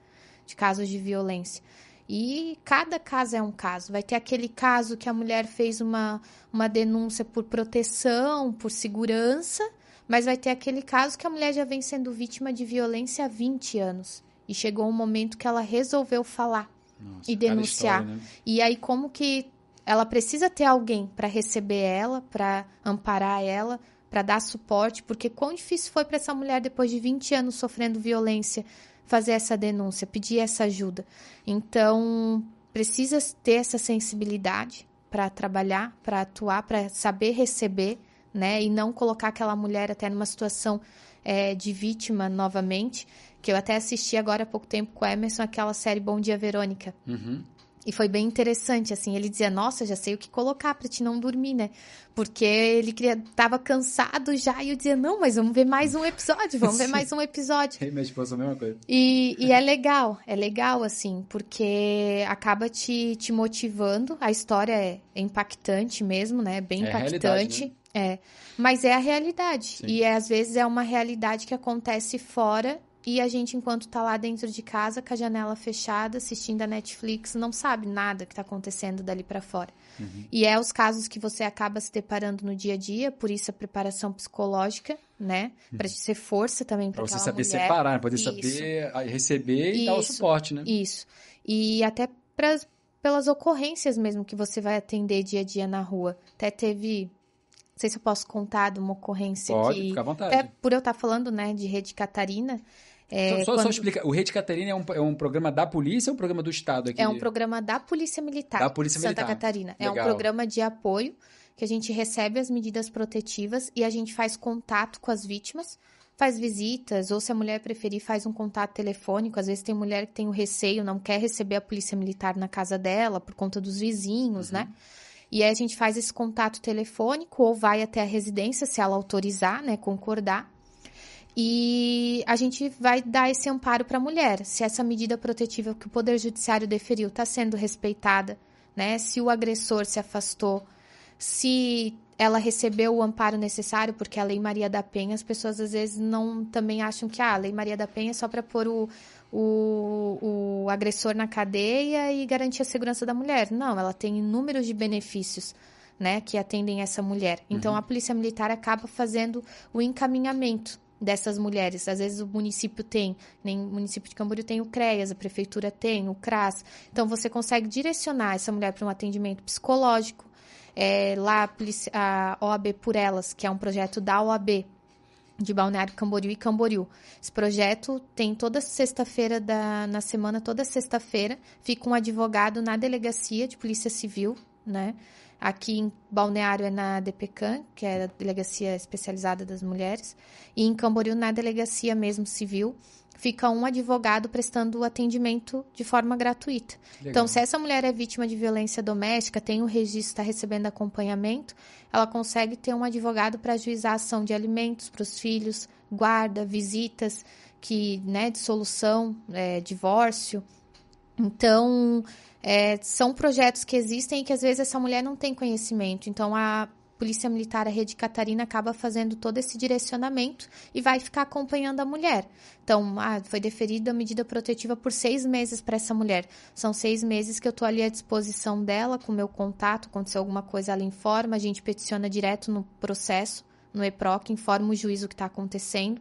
de casos de violência. E cada caso é um caso. Vai ter aquele caso que a mulher fez uma, uma denúncia por proteção, por segurança, mas vai ter aquele caso que a mulher já vem sendo vítima de violência há 20 anos. E chegou um momento que ela resolveu falar Nossa, e denunciar. História, né? E aí, como que ela precisa ter alguém para receber ela, para amparar ela, para dar suporte, porque quão difícil foi para essa mulher, depois de 20 anos sofrendo violência, fazer essa denúncia, pedir essa ajuda. Então, precisa ter essa sensibilidade para trabalhar, para atuar, para saber receber, né? E não colocar aquela mulher até numa situação é, de vítima novamente que eu até assisti agora há pouco tempo com o Emerson aquela série Bom Dia Verônica. Uhum. E foi bem interessante, assim, ele dizia, nossa, já sei o que colocar para te não dormir, né? Porque ele queria, tava cansado já, e eu dizia, não, mas vamos ver mais um episódio, vamos ver [laughs] mais um episódio. E minha esposa a mesma coisa. E, e é legal, é legal, assim, porque acaba te, te motivando, a história é, é impactante mesmo, né? Bem é impactante. Né? É, mas é a realidade. Sim. E é, às vezes é uma realidade que acontece fora e a gente, enquanto tá lá dentro de casa, com a janela fechada, assistindo a Netflix, não sabe nada que tá acontecendo dali para fora. Uhum. E é os casos que você acaba se deparando no dia a dia, por isso a preparação psicológica, né? Uhum. Para ser força também para você saber mulher. separar, poder isso. saber receber e isso. dar o suporte, né? Isso. E até pra, pelas ocorrências mesmo que você vai atender dia a dia na rua. Até teve não sei se eu posso contar de uma ocorrência Pode, que. Fica à vontade. Até por eu estar falando, né, de Rede Catarina. É, só, quando... só explica, o Rede Catarina é um, é um programa da polícia ou um programa do Estado aqui? É um programa da Polícia Militar. Da Polícia Santa Militar. Catarina. Legal. É um programa de apoio que a gente recebe as medidas protetivas e a gente faz contato com as vítimas, faz visitas, ou se a mulher preferir, faz um contato telefônico. Às vezes tem mulher que tem o receio, não quer receber a polícia militar na casa dela por conta dos vizinhos, né? uhum. né? E aí a gente faz esse contato telefônico ou vai até a residência, se ela autorizar, né, concordar. E a gente vai dar esse amparo para a mulher, se essa medida protetiva que o Poder Judiciário deferiu está sendo respeitada, né? Se o agressor se afastou, se ela recebeu o amparo necessário, porque a Lei Maria da Penha, as pessoas às vezes não também acham que ah, a Lei Maria da Penha é só para pôr o, o, o agressor na cadeia e garantir a segurança da mulher. Não, ela tem inúmeros de benefícios. Né, que atendem essa mulher. Então, uhum. a Polícia Militar acaba fazendo o encaminhamento dessas mulheres. Às vezes o município tem, nem o município de Camboriú tem o CREAS, a prefeitura tem, o CRAS. Então você consegue direcionar essa mulher para um atendimento psicológico. É, lá a OAB por Elas, que é um projeto da OAB, de Balneário Camboriú e Camboriú. Esse projeto tem toda sexta-feira da na semana, toda sexta-feira, fica um advogado na delegacia de Polícia Civil, né? Aqui em Balneário é na DPCAM, que é a Delegacia Especializada das Mulheres, e em Camboriú na Delegacia mesmo Civil, fica um advogado prestando atendimento de forma gratuita. Legal. Então, se essa mulher é vítima de violência doméstica, tem o um registro, está recebendo acompanhamento, ela consegue ter um advogado para ajuizar a ação de alimentos para os filhos, guarda, visitas, que, né, dissolução, é, divórcio. Então, é, são projetos que existem e que às vezes essa mulher não tem conhecimento. Então, a Polícia Militar, a Rede Catarina, acaba fazendo todo esse direcionamento e vai ficar acompanhando a mulher. Então, ah, foi deferida a medida protetiva por seis meses para essa mulher. São seis meses que eu estou ali à disposição dela, com meu contato. Aconteceu alguma coisa, ela informa, a gente peticiona direto no processo, no EPROC, informa o juiz o que está acontecendo.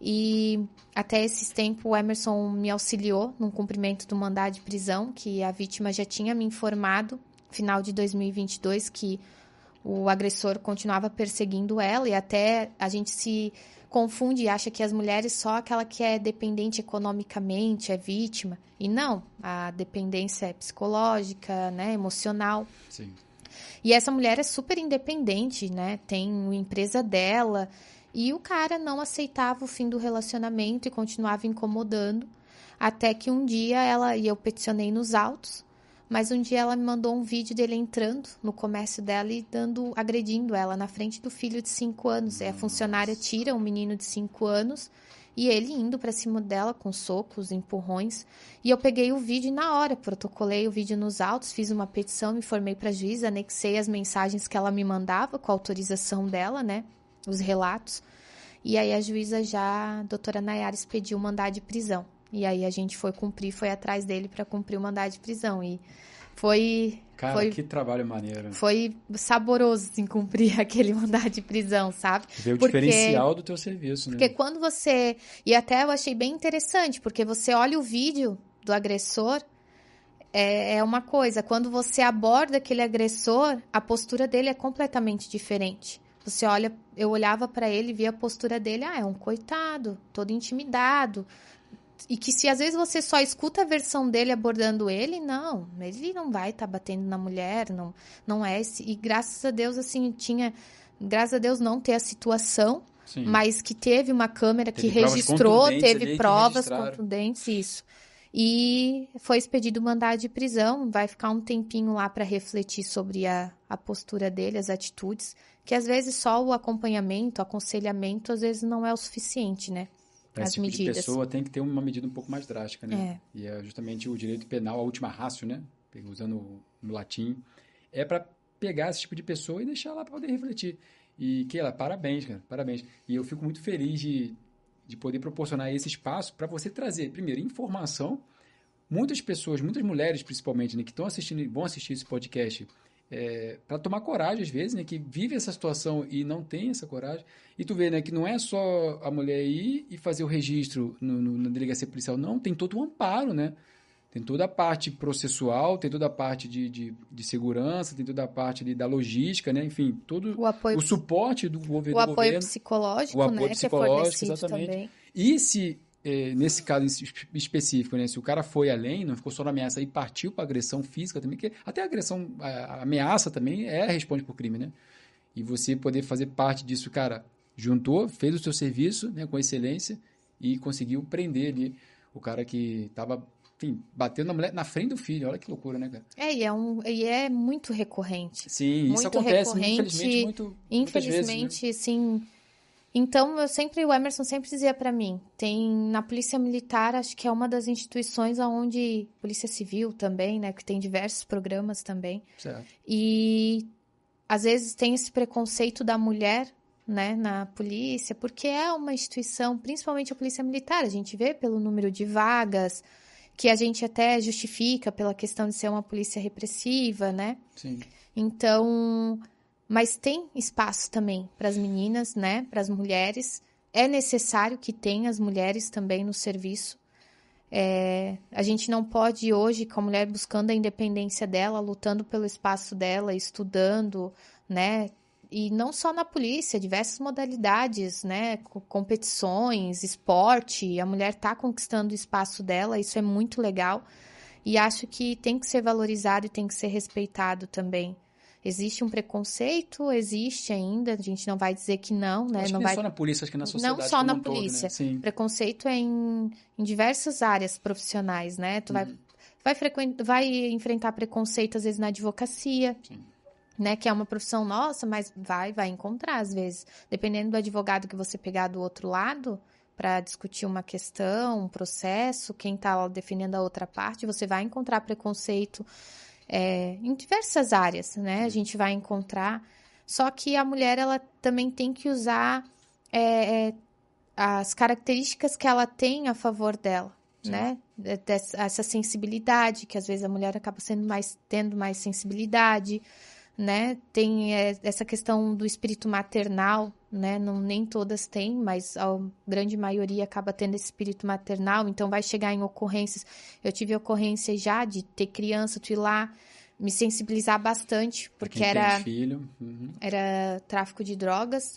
E até esse tempo o Emerson me auxiliou no cumprimento do mandado de prisão, que a vítima já tinha me informado, final de 2022, que o agressor continuava perseguindo ela e até a gente se confunde e acha que as mulheres só aquela que é dependente economicamente é vítima e não a dependência é psicológica né emocional Sim. e essa mulher é super independente né tem a empresa dela e o cara não aceitava o fim do relacionamento e continuava incomodando até que um dia ela e eu peticionei nos autos mas um dia ela me mandou um vídeo dele entrando no comércio dela e dando, agredindo ela na frente do filho de 5 anos. E a funcionária tira o um menino de 5 anos e ele indo para cima dela com socos, empurrões. E eu peguei o vídeo e na hora protocolei o vídeo nos autos, fiz uma petição, me informei para a juíza, anexei as mensagens que ela me mandava com a autorização dela, né? Os relatos. E aí a juíza já, a doutora Nayares, pediu mandado de prisão. E aí a gente foi cumprir, foi atrás dele para cumprir o mandado de prisão. E foi. Cara, foi, que trabalho maneiro. Foi saboroso, assim, cumprir [laughs] aquele mandado de prisão, sabe? Ver o porque, diferencial do teu serviço, né? Porque quando você. E até eu achei bem interessante, porque você olha o vídeo do agressor, é, é uma coisa. Quando você aborda aquele agressor, a postura dele é completamente diferente. Você olha, eu olhava para ele e via a postura dele, ah, é um coitado, todo intimidado, e que se às vezes você só escuta a versão dele abordando ele, não, ele não vai estar tá batendo na mulher, não, não é esse. E graças a Deus, assim, tinha. Graças a Deus não ter a situação, Sim. mas que teve uma câmera teve que registrou, teve provas contundentes, isso. E foi expedido mandado de prisão, vai ficar um tempinho lá para refletir sobre a, a postura dele, as atitudes, que às vezes só o acompanhamento, o aconselhamento, às vezes não é o suficiente, né? Para esse tipo medidas. de pessoa tem que ter uma medida um pouco mais drástica, né? É. E é justamente o direito penal, a última rácio, né? Usando no latim, é para pegar esse tipo de pessoa e deixar lá para poder refletir. E, Keila, parabéns, cara, parabéns. E eu fico muito feliz de, de poder proporcionar esse espaço para você trazer, primeiro, informação. Muitas pessoas, muitas mulheres principalmente, né, que estão assistindo, vão assistir esse podcast, é, para tomar coragem, às vezes, né? Que vive essa situação e não tem essa coragem. E tu vê, né? Que não é só a mulher ir e fazer o registro no, no, na delegacia policial. Não, tem todo o amparo, né? Tem toda a parte processual, tem toda a parte de, de, de segurança, tem toda a parte de, da logística, né? Enfim, todo o, apoio, o suporte do governo. O apoio governo, psicológico, o apoio né? psicológico, que é exatamente. Também. E se é, nesse caso específico, né, se o cara foi além, não ficou só na ameaça e partiu para agressão física também, que até a agressão, a ameaça também é responde por crime, né? E você poder fazer parte disso, cara, juntou, fez o seu serviço, né, com excelência e conseguiu prender ali o cara que estava enfim, batendo na mulher na frente do filho. Olha que loucura, né, cara? É, e é, um, e é muito recorrente. Sim, muito isso acontece, recorrente, infelizmente, muito. Infelizmente, vezes, né? sim então, eu sempre, o Emerson sempre dizia para mim, tem na Polícia Militar, acho que é uma das instituições onde Polícia Civil também, né, que tem diversos programas também. Certo. E às vezes tem esse preconceito da mulher, né, na polícia, porque é uma instituição, principalmente a Polícia Militar, a gente vê pelo número de vagas, que a gente até justifica pela questão de ser uma polícia repressiva, né? Sim. Então, mas tem espaço também para as meninas, né? Para as mulheres. É necessário que tenha as mulheres também no serviço. É, a gente não pode hoje, com a mulher buscando a independência dela, lutando pelo espaço dela, estudando, né? E não só na polícia, diversas modalidades, né? Competições, esporte, a mulher está conquistando o espaço dela, isso é muito legal. E acho que tem que ser valorizado e tem que ser respeitado também. Existe um preconceito, existe ainda, a gente não vai dizer que não, né? Acho não que vai... só na polícia, acho que na sociedade Não só na um polícia. Todo, né? Preconceito é em, em diversas áreas profissionais, né? Tu uhum. vai, vai, frequen... vai enfrentar preconceito, às vezes, na advocacia. Sim. Né, que é uma profissão nossa, mas vai, vai encontrar às vezes. Dependendo do advogado que você pegar do outro lado, para discutir uma questão, um processo, quem está defendendo a outra parte, você vai encontrar preconceito é, em diversas áreas, né? A gente vai encontrar. Só que a mulher ela também tem que usar é, é as características que ela tem a favor dela, Sim. né? Essa sensibilidade que às vezes a mulher acaba sendo mais tendo mais sensibilidade, né? Tem é, essa questão do espírito maternal, né? Não, nem todas têm, mas a grande maioria acaba tendo esse espírito maternal, então vai chegar em ocorrências. Eu tive ocorrência já de ter criança, tu ir lá me sensibilizar bastante, porque era uhum. era tráfico de drogas.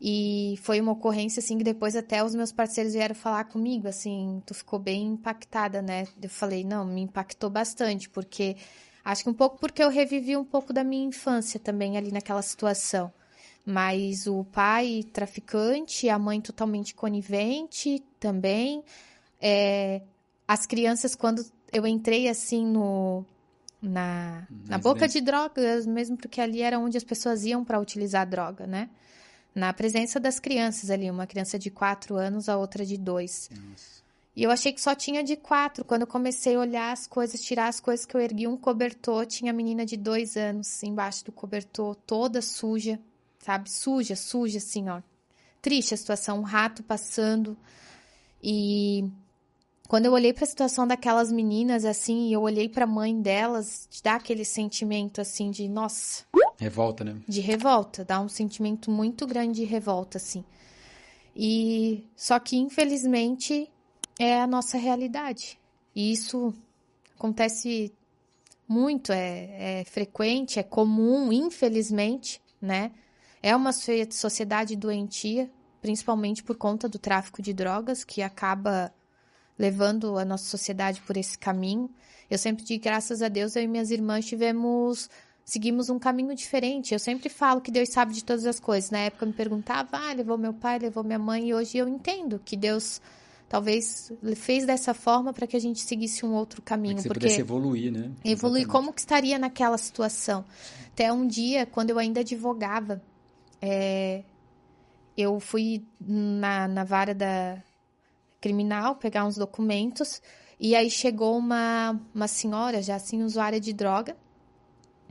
E foi uma ocorrência assim que depois até os meus parceiros vieram falar comigo, assim, tu ficou bem impactada, né? Eu falei, não, me impactou bastante, porque Acho que um pouco porque eu revivi um pouco da minha infância também ali naquela situação. Mas o pai traficante, a mãe totalmente conivente também. É, as crianças, quando eu entrei assim no, na, na boca de drogas, mesmo porque ali era onde as pessoas iam para utilizar droga, né? na presença das crianças ali, uma criança de quatro anos, a outra de dois. Nossa. E eu achei que só tinha de quatro. Quando eu comecei a olhar as coisas, tirar as coisas que eu ergui um cobertor, tinha a menina de dois anos embaixo do cobertor, toda suja, sabe? Suja, suja, assim, ó. Triste a situação, um rato passando. E quando eu olhei para a situação daquelas meninas, assim, eu olhei para a mãe delas, dá aquele sentimento, assim, de nossa. Revolta, né? De revolta, dá um sentimento muito grande de revolta, assim. E só que, infelizmente, é a nossa realidade. E isso acontece muito, é, é frequente, é comum, infelizmente, né? É uma sociedade doentia, principalmente por conta do tráfico de drogas, que acaba levando a nossa sociedade por esse caminho. Eu sempre digo, graças a Deus, eu e minhas irmãs tivemos seguimos um caminho diferente. Eu sempre falo que Deus sabe de todas as coisas. Na época eu me perguntava, ah, levou meu pai, levou minha mãe, e hoje eu entendo que Deus talvez fez dessa forma para que a gente seguisse um outro caminho. que você porque pudesse evoluir, né? Evoluir, como que estaria naquela situação? Até um dia, quando eu ainda advogava, é, eu fui na, na vara da criminal pegar uns documentos e aí chegou uma, uma senhora, já assim, usuária de droga,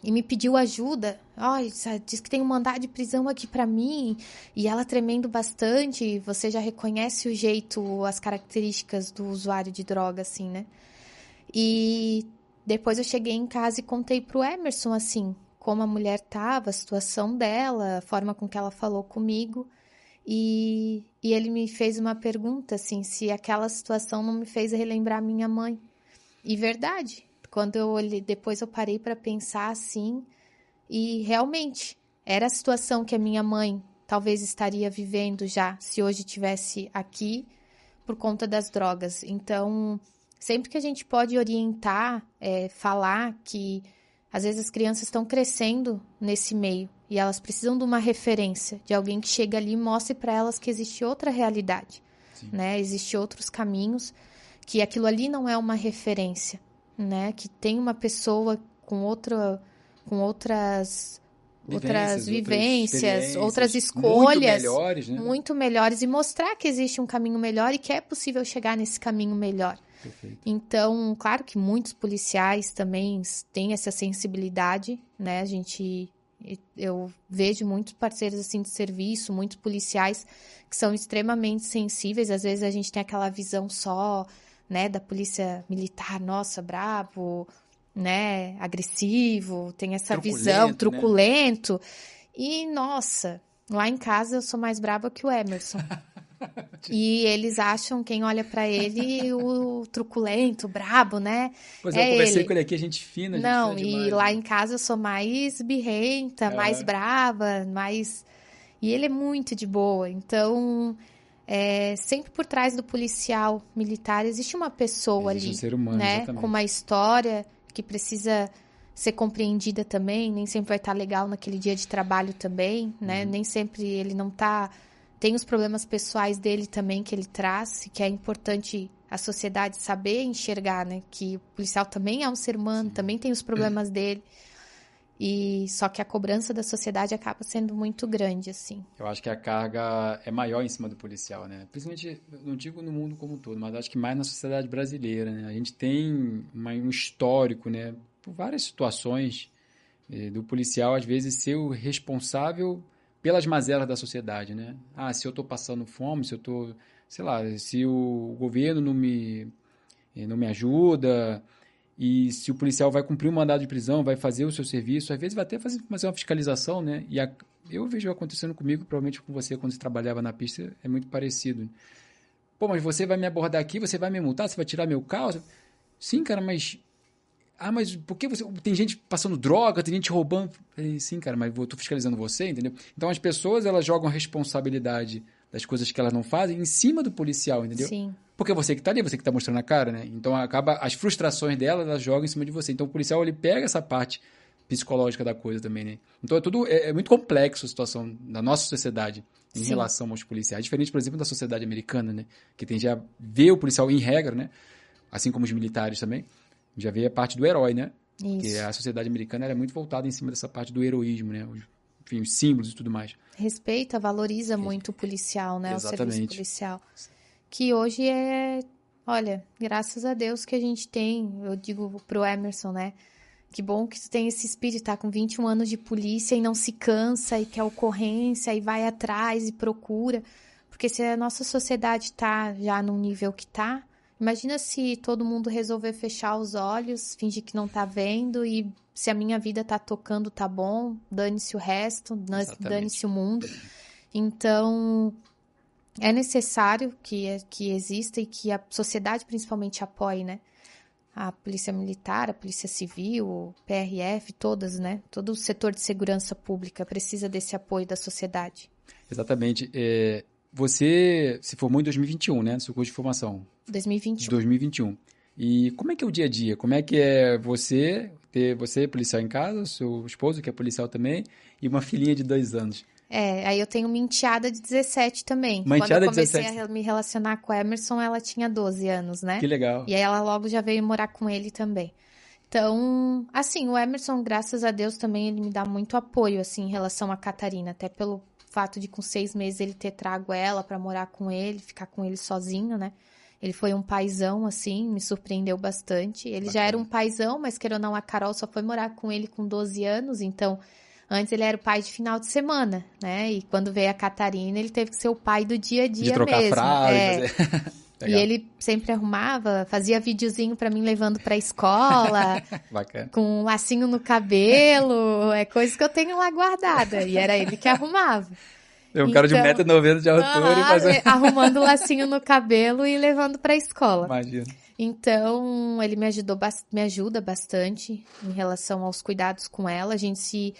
e me pediu ajuda. Oh, diz que tem um mandado de prisão aqui para mim. E ela tremendo bastante. Você já reconhece o jeito, as características do usuário de droga, assim, né? E depois eu cheguei em casa e contei pro Emerson, assim, como a mulher tava, a situação dela, a forma com que ela falou comigo. E, e ele me fez uma pergunta, assim, se aquela situação não me fez relembrar minha mãe. E verdade, quando eu olhei, depois eu parei para pensar assim, e realmente era a situação que a minha mãe talvez estaria vivendo já se hoje tivesse aqui por conta das drogas. Então, sempre que a gente pode orientar, é, falar que às vezes as crianças estão crescendo nesse meio e elas precisam de uma referência, de alguém que chega ali e mostre para elas que existe outra realidade, Sim. né? Existe outros caminhos, que aquilo ali não é uma referência né? Que tem uma pessoa com outra, com outras outras vivências, outras escolhas muito melhores, né? muito melhores e mostrar que existe um caminho melhor e que é possível chegar nesse caminho melhor. Perfeito. Então, claro que muitos policiais também têm essa sensibilidade, né? A gente eu vejo muitos parceiros assim de serviço, muitos policiais que são extremamente sensíveis, às vezes a gente tem aquela visão só né, da polícia militar, nossa, bravo, né, agressivo, tem essa truculento, visão, né? truculento. Né? E, nossa, lá em casa eu sou mais brava que o Emerson. [laughs] e eles acham, quem olha para ele, o truculento, brabo, né? Pois é, eu conversei ele. com ele aqui, a gente fina, a gente Não, fina demais, e lá né? em casa eu sou mais birrenta, é. mais brava, mais... E ele é muito de boa, então é, sempre por trás do policial militar existe uma pessoa existe ali, um ser humano, né, exatamente. com uma história que precisa ser compreendida também, nem sempre vai estar legal naquele dia de trabalho também, né? Uhum. Nem sempre ele não tá tem os problemas pessoais dele também que ele traz, que é importante a sociedade saber enxergar, né? Que o policial também é um ser humano, Sim. também tem os problemas dele. E só que a cobrança da sociedade acaba sendo muito grande, assim. Eu acho que a carga é maior em cima do policial, né? Principalmente, não digo no mundo como um todo, mas acho que mais na sociedade brasileira, né? A gente tem uma, um histórico, né? Por várias situações eh, do policial, às vezes, ser o responsável pelas mazelas da sociedade, né? Ah, se eu estou passando fome, se eu estou, sei lá, se o governo não me, eh, não me ajuda, e se o policial vai cumprir um mandado de prisão, vai fazer o seu serviço, às vezes vai até fazer, fazer uma fiscalização, né? E a, eu vejo acontecendo comigo, provavelmente com você, quando você trabalhava na pista, é muito parecido. Pô, mas você vai me abordar aqui, você vai me multar, você vai tirar meu carro? Sim, cara, mas. Ah, mas por que você. Tem gente passando droga, tem gente roubando. Sim, cara, mas eu tô fiscalizando você, entendeu? Então as pessoas, elas jogam responsabilidade das coisas que elas não fazem em cima do policial, entendeu? Sim. Porque você que está ali, você que está mostrando a cara, né? Então acaba as frustrações dela, elas jogam em cima de você. Então o policial ele pega essa parte psicológica da coisa também, né? Então é tudo é, é muito complexo a situação da nossa sociedade em Sim. relação aos policiais, diferente, por exemplo, da sociedade americana, né? Que tem já vê o policial em regra, né? Assim como os militares também, já vê a parte do herói, né? Isso. Porque a sociedade americana é muito voltada em cima dessa parte do heroísmo, né? Os enfim, os símbolos e tudo mais. Respeita, valoriza muito o policial, né? Exatamente. O serviço policial. Que hoje é, olha, graças a Deus que a gente tem, eu digo pro Emerson, né? Que bom que tu tem esse espírito, tá com 21 anos de polícia e não se cansa e quer ocorrência e vai atrás e procura. Porque se a nossa sociedade tá já num nível que tá, imagina se todo mundo resolver fechar os olhos, fingir que não tá vendo e se a minha vida tá tocando, tá bom, dane-se o resto, dane-se o mundo. Então, é necessário que, que exista e que a sociedade principalmente apoie, né? a Polícia Militar, a Polícia Civil, o PRF, todas, né? Todo o setor de segurança pública precisa desse apoio da sociedade. Exatamente. É, você se formou em 2021, né? No seu curso de formação. 2021. 2021. E como é que é o dia a dia? Como é que é você, ter você policial em casa, seu esposo que é policial também, e uma filhinha de dois anos? É, aí eu tenho uma enteada de 17 também. Uma Quando eu comecei 17. a me relacionar com o Emerson, ela tinha 12 anos, né? Que legal. E aí ela logo já veio morar com ele também. Então, assim, o Emerson, graças a Deus, também ele me dá muito apoio, assim, em relação a Catarina. Até pelo fato de com seis meses ele ter trago ela para morar com ele, ficar com ele sozinho, né? Ele foi um paizão, assim, me surpreendeu bastante. Ele Bacana. já era um paizão, mas queira ou não, a Carol só foi morar com ele com 12 anos, então Antes ele era o pai de final de semana, né? E quando veio a Catarina, ele teve que ser o pai do dia a dia de trocar mesmo. Frase, é. fazer... [laughs] E ele sempre arrumava, fazia videozinho para mim levando pra escola. [laughs] Com um lacinho no cabelo. É coisa que eu tenho lá guardada. E era ele que arrumava. É um então, cara de 1,90m de altura uh -huh, fazendo... Arrumando lacinho no cabelo e levando pra escola. Imagina. Então, ele me ajudou, me ajuda bastante em relação aos cuidados com ela. A gente se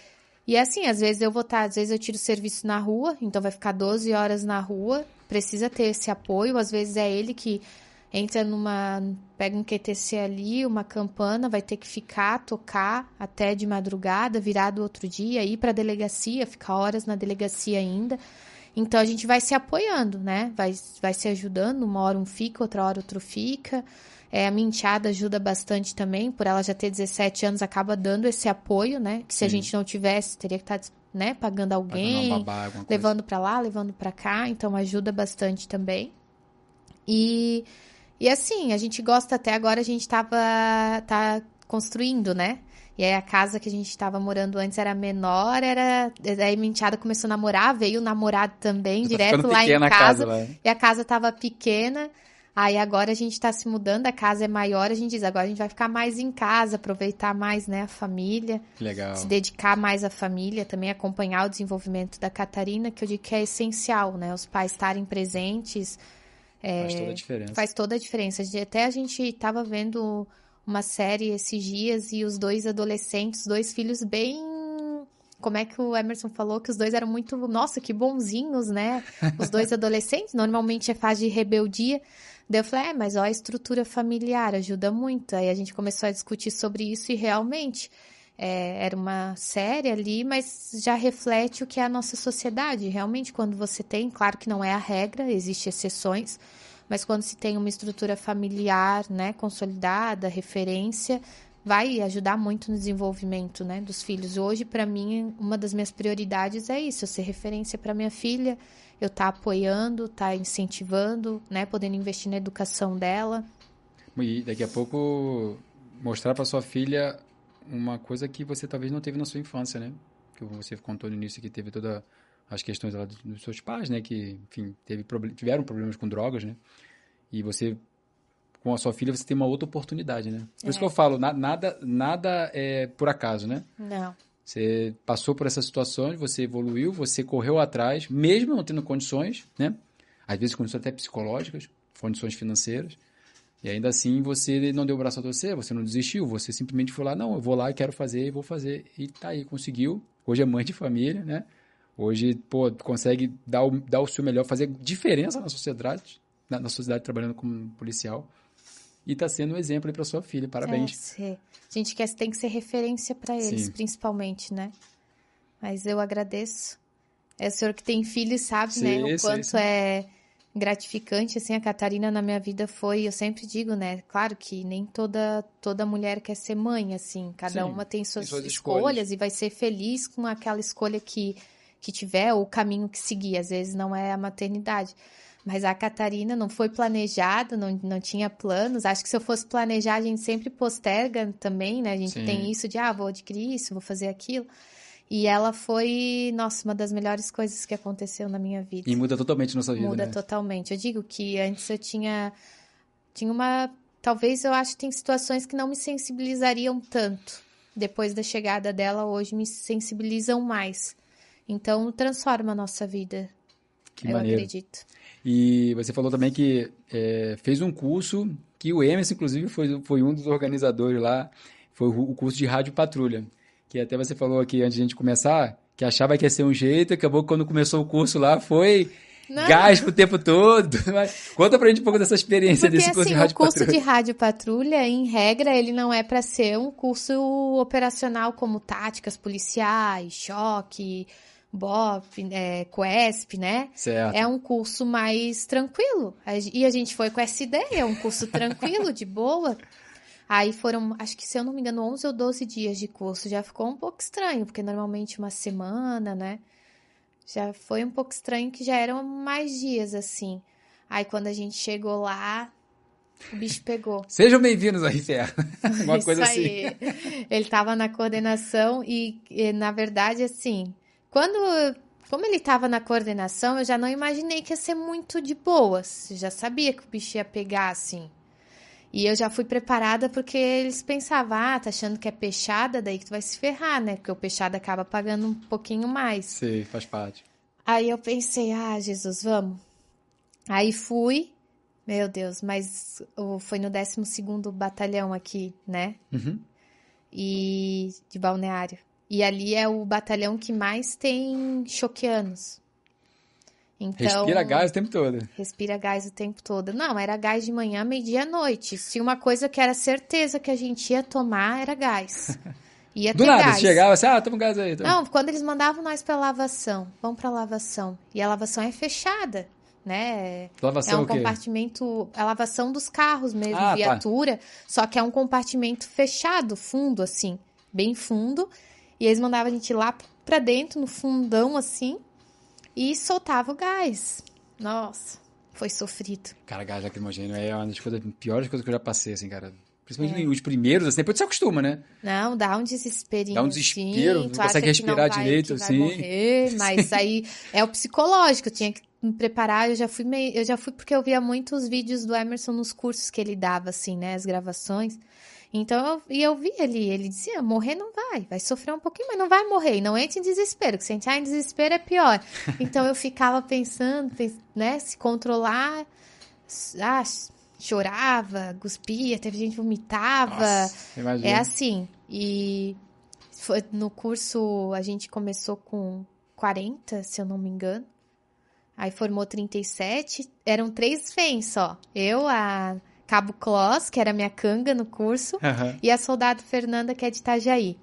e é assim, às vezes eu vou estar, tá, às vezes eu tiro serviço na rua, então vai ficar 12 horas na rua, precisa ter esse apoio, às vezes é ele que entra numa, pega um QTC ali, uma campana, vai ter que ficar, tocar até de madrugada, virar do outro dia, ir para a delegacia, ficar horas na delegacia ainda. Então a gente vai se apoiando, né? Vai, vai se ajudando, uma hora um fica, outra hora outro fica. É, a minha enteada ajuda bastante também, por ela já ter 17 anos, acaba dando esse apoio, né? Que se Sim. a gente não tivesse, teria que estar tá, né, pagando alguém, babá, levando para lá, levando para cá, então ajuda bastante também. E, e assim, a gente gosta até agora, a gente tava tá construindo, né? E aí a casa que a gente estava morando antes era menor, era. Daí minha enteada começou a namorar, veio o namorado também, tá direto lá em casa. casa lá. E a casa tava pequena. Aí agora a gente está se mudando, a casa é maior, a gente diz, agora a gente vai ficar mais em casa, aproveitar mais, né, a família. Legal. Se dedicar mais à família, também acompanhar o desenvolvimento da Catarina, que eu digo que é essencial, né, os pais estarem presentes. É, faz toda a diferença. Faz toda a diferença. Até a gente estava vendo uma série esses dias e os dois adolescentes, dois filhos bem como é que o Emerson falou que os dois eram muito, nossa, que bonzinhos, né? Os [laughs] dois adolescentes, normalmente é fase de rebeldia. Daí eu falei, é, mas ó, a estrutura familiar ajuda muito. Aí a gente começou a discutir sobre isso e realmente é, era uma série ali, mas já reflete o que é a nossa sociedade. Realmente, quando você tem, claro que não é a regra, existem exceções, mas quando se tem uma estrutura familiar, né, consolidada, referência, vai ajudar muito no desenvolvimento, né, dos filhos. Hoje, para mim, uma das minhas prioridades é isso, eu ser referência para minha filha eu estar tá apoiando, estar tá incentivando, né, podendo investir na educação dela. E daqui a pouco mostrar para sua filha uma coisa que você talvez não teve na sua infância, né? Que você contou no início que teve todas as questões lá dos seus pais, né? Que, enfim, teve, tiveram problemas com drogas, né? E você, com a sua filha, você tem uma outra oportunidade, né? Por é. isso que eu falo, nada, nada é por acaso, né? Não. Você passou por essas situações, você evoluiu, você correu atrás, mesmo não tendo condições, né? Às vezes condições até psicológicas, condições financeiras. E ainda assim você não deu o braço a torcer, você não desistiu, você simplesmente foi lá, não, eu vou lá, quero fazer e vou fazer. E tá aí, conseguiu. Hoje é mãe de família, né? Hoje, pô, consegue dar o, dar o seu melhor, fazer diferença na sociedade, na, na sociedade trabalhando como policial e está sendo um exemplo para sua filha. Parabéns. É, a gente quer, tem que ser referência para eles, Sim. principalmente, né? Mas eu agradeço. É o senhor que tem filhos sabe, sim, né? O quanto sim. é gratificante, assim, a Catarina na minha vida foi, eu sempre digo, né? Claro que nem toda toda mulher quer ser mãe, assim, cada Sim, uma tem suas, suas escolhas. escolhas. e vai ser feliz com aquela escolha que, que tiver ou o caminho que seguir, às vezes não é a maternidade. Mas a Catarina não foi planejada, não, não tinha planos. Acho que se eu fosse planejar, a gente sempre posterga também, né? A gente Sim. tem isso de, ah, vou adquirir isso, vou fazer aquilo. E ela foi, nossa, uma das melhores coisas que aconteceu na minha vida. E muda totalmente nossa vida, Muda né? totalmente. Eu digo que antes eu tinha tinha uma, talvez eu acho que tem situações que não me sensibilizariam tanto. Depois da chegada dela, hoje me sensibilizam mais. Então transforma a nossa vida. Que eu maneiro. acredito. E você falou também que é, fez um curso que o Emerson, inclusive, foi, foi um dos organizadores lá. Foi o curso de Rádio Patrulha que até você falou aqui antes de a gente começar, que achava que ia ser um jeito, acabou que quando começou o curso lá foi não. gás o tempo todo. [laughs] Conta pra gente um pouco dessa experiência Porque, desse curso assim, de rádio patrulha. O curso patrulha. de rádio patrulha, em regra, ele não é para ser um curso operacional como táticas policiais, choque, BOP, é, né? Certo. É um curso mais tranquilo. E a gente foi com essa ideia, é um curso tranquilo, de boa. Aí foram, acho que se eu não me engano, 11 ou 12 dias de curso. Já ficou um pouco estranho, porque normalmente uma semana, né? Já foi um pouco estranho que já eram mais dias assim. Aí quando a gente chegou lá, o bicho pegou. Sejam bem-vindos ao Inferno. [laughs] Uma Isso coisa assim. Aí. Ele estava na coordenação e, e, na verdade, assim, quando. Como ele estava na coordenação, eu já não imaginei que ia ser muito de boas. Eu já sabia que o bicho ia pegar, assim. E eu já fui preparada porque eles pensavam, ah, tá achando que é peixada, daí que tu vai se ferrar, né? Porque o peixada acaba pagando um pouquinho mais. Sim, faz parte. Aí eu pensei, ah, Jesus, vamos. Aí fui, meu Deus, mas foi no 12 Batalhão aqui, né? Uhum. E de balneário. E ali é o batalhão que mais tem choqueanos. Então, respira gás o tempo todo. Respira gás o tempo todo. Não, era gás de manhã, meio-dia à noite. Se uma coisa que era certeza que a gente ia tomar era gás. [laughs] Ia Do nada, gás. chegava assim, ah, toma gás aí. Toma. Não, quando eles mandavam nós pra lavação, vamos pra lavação. E a lavação é fechada, né? Lavação é um compartimento, a lavação dos carros mesmo, ah, tá. viatura. Tá. Só que é um compartimento fechado, fundo, assim, bem fundo. E eles mandavam a gente ir lá pra dentro, no fundão, assim, e soltava o gás. Nossa, foi sofrido. Cara, gás lacrimogêneo é uma das coisas, piores coisas que eu já passei, assim, cara. Principalmente é. os primeiros, assim, depois você acostuma, né? Não, dá um desesperinho. Dá um desespero, não consegue respirar não vai, direito, assim. Morrer, mas [laughs] aí é o psicológico, eu tinha que me preparar, eu já fui meio, eu já fui porque eu via muitos vídeos do Emerson nos cursos que ele dava, assim, né, as gravações. Então, eu, e eu vi ali, ele dizia, morrer não vai, vai sofrer um pouquinho, mas não vai morrer, e não entre em desespero, que se entrar em desespero é pior. [laughs] Então, eu ficava pensando, né, se controlar, ah, chorava, cuspia, teve gente que vomitava, Nossa, é assim, e foi, no curso a gente começou com 40, se eu não me engano, aí formou 37, eram três FEM só, eu, a Cabo Clós, que era minha canga no curso, uhum. e a soldado Fernanda, que é de Itajaí.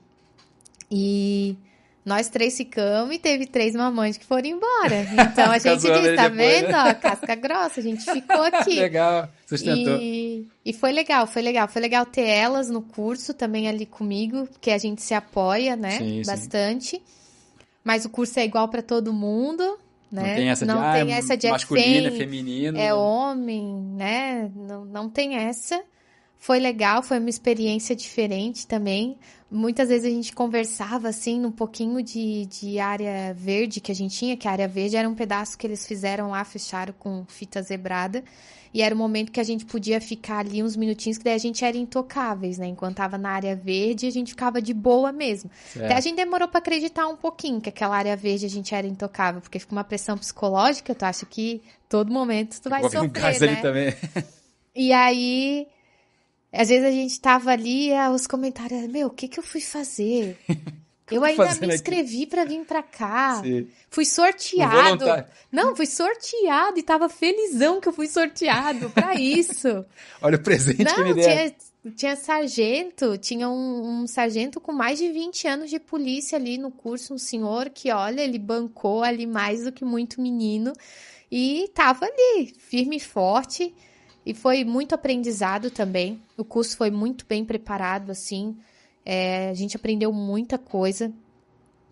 E nós três ficamos e teve três mamães que foram embora. [laughs] Então a gente disse, tá vendo? Ó, casca grossa, a gente ficou aqui. [laughs] legal, sustentou. E, e foi legal, foi legal. Foi legal ter elas no curso também ali comigo, porque a gente se apoia, né? Sim, Bastante. Sim. Mas o curso é igual para todo mundo. Né? Não tem essa de, não ah, tem essa de é masculino, é feminino. É homem, né? Não, não tem essa. Foi legal, foi uma experiência diferente também. Muitas vezes a gente conversava assim, num pouquinho de, de área verde que a gente tinha, que a área verde era um pedaço que eles fizeram lá, fecharam com fita zebrada. E era o momento que a gente podia ficar ali uns minutinhos, que daí a gente era intocáveis, né? Enquanto tava na área verde, a gente ficava de boa mesmo. Até a gente demorou para acreditar um pouquinho que aquela área verde a gente era intocável, porque fica uma pressão psicológica, tu acha que todo momento tu vai Vou sofrer, um né? ali também. E aí, às vezes a gente tava ali, os comentários, meu, o que que eu fui fazer? [laughs] Eu ainda me inscrevi para vir para cá. Sim. Fui sorteado. Não, fui sorteado e tava felizão que eu fui sorteado para isso. [laughs] Olha o presente Não, que me deram. tinha sargento, tinha um, um, sargento com mais de 20 anos de polícia ali no curso, um senhor que, olha, ele bancou ali mais do que muito menino e tava ali, firme e forte. E foi muito aprendizado também. O curso foi muito bem preparado, assim. É, a gente aprendeu muita coisa.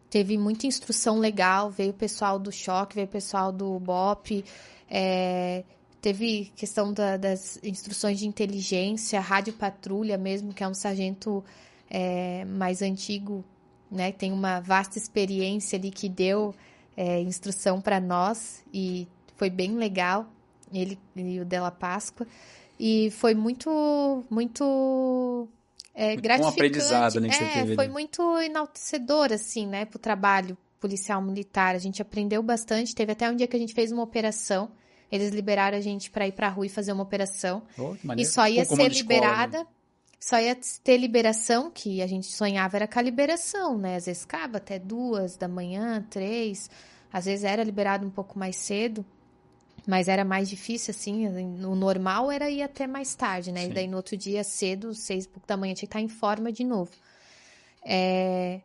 Teve muita instrução legal. Veio o pessoal do choque, veio o pessoal do BOP. É, teve questão da, das instruções de inteligência, rádio patrulha mesmo, que é um sargento é, mais antigo, né? Tem uma vasta experiência ali que deu é, instrução para nós e foi bem legal ele e o Della Páscoa. E foi muito, muito é, muito gratificante. Um aprendizado, né, que é, você teve, foi muito enaltecedor, assim, né, pro trabalho policial militar. A gente aprendeu bastante. Teve até um dia que a gente fez uma operação. Eles liberaram a gente para ir pra rua e fazer uma operação. Oh, e só ia ser liberada. Escola, né? Só ia ter liberação, que a gente sonhava era com a liberação, né? Às vezes ficava até duas da manhã, três. Às vezes era liberado um pouco mais cedo. Mas era mais difícil, assim. O normal era ir até mais tarde, né? Sim. E daí no outro dia, cedo, seis pouco da manhã, tinha que estar em forma de novo. É...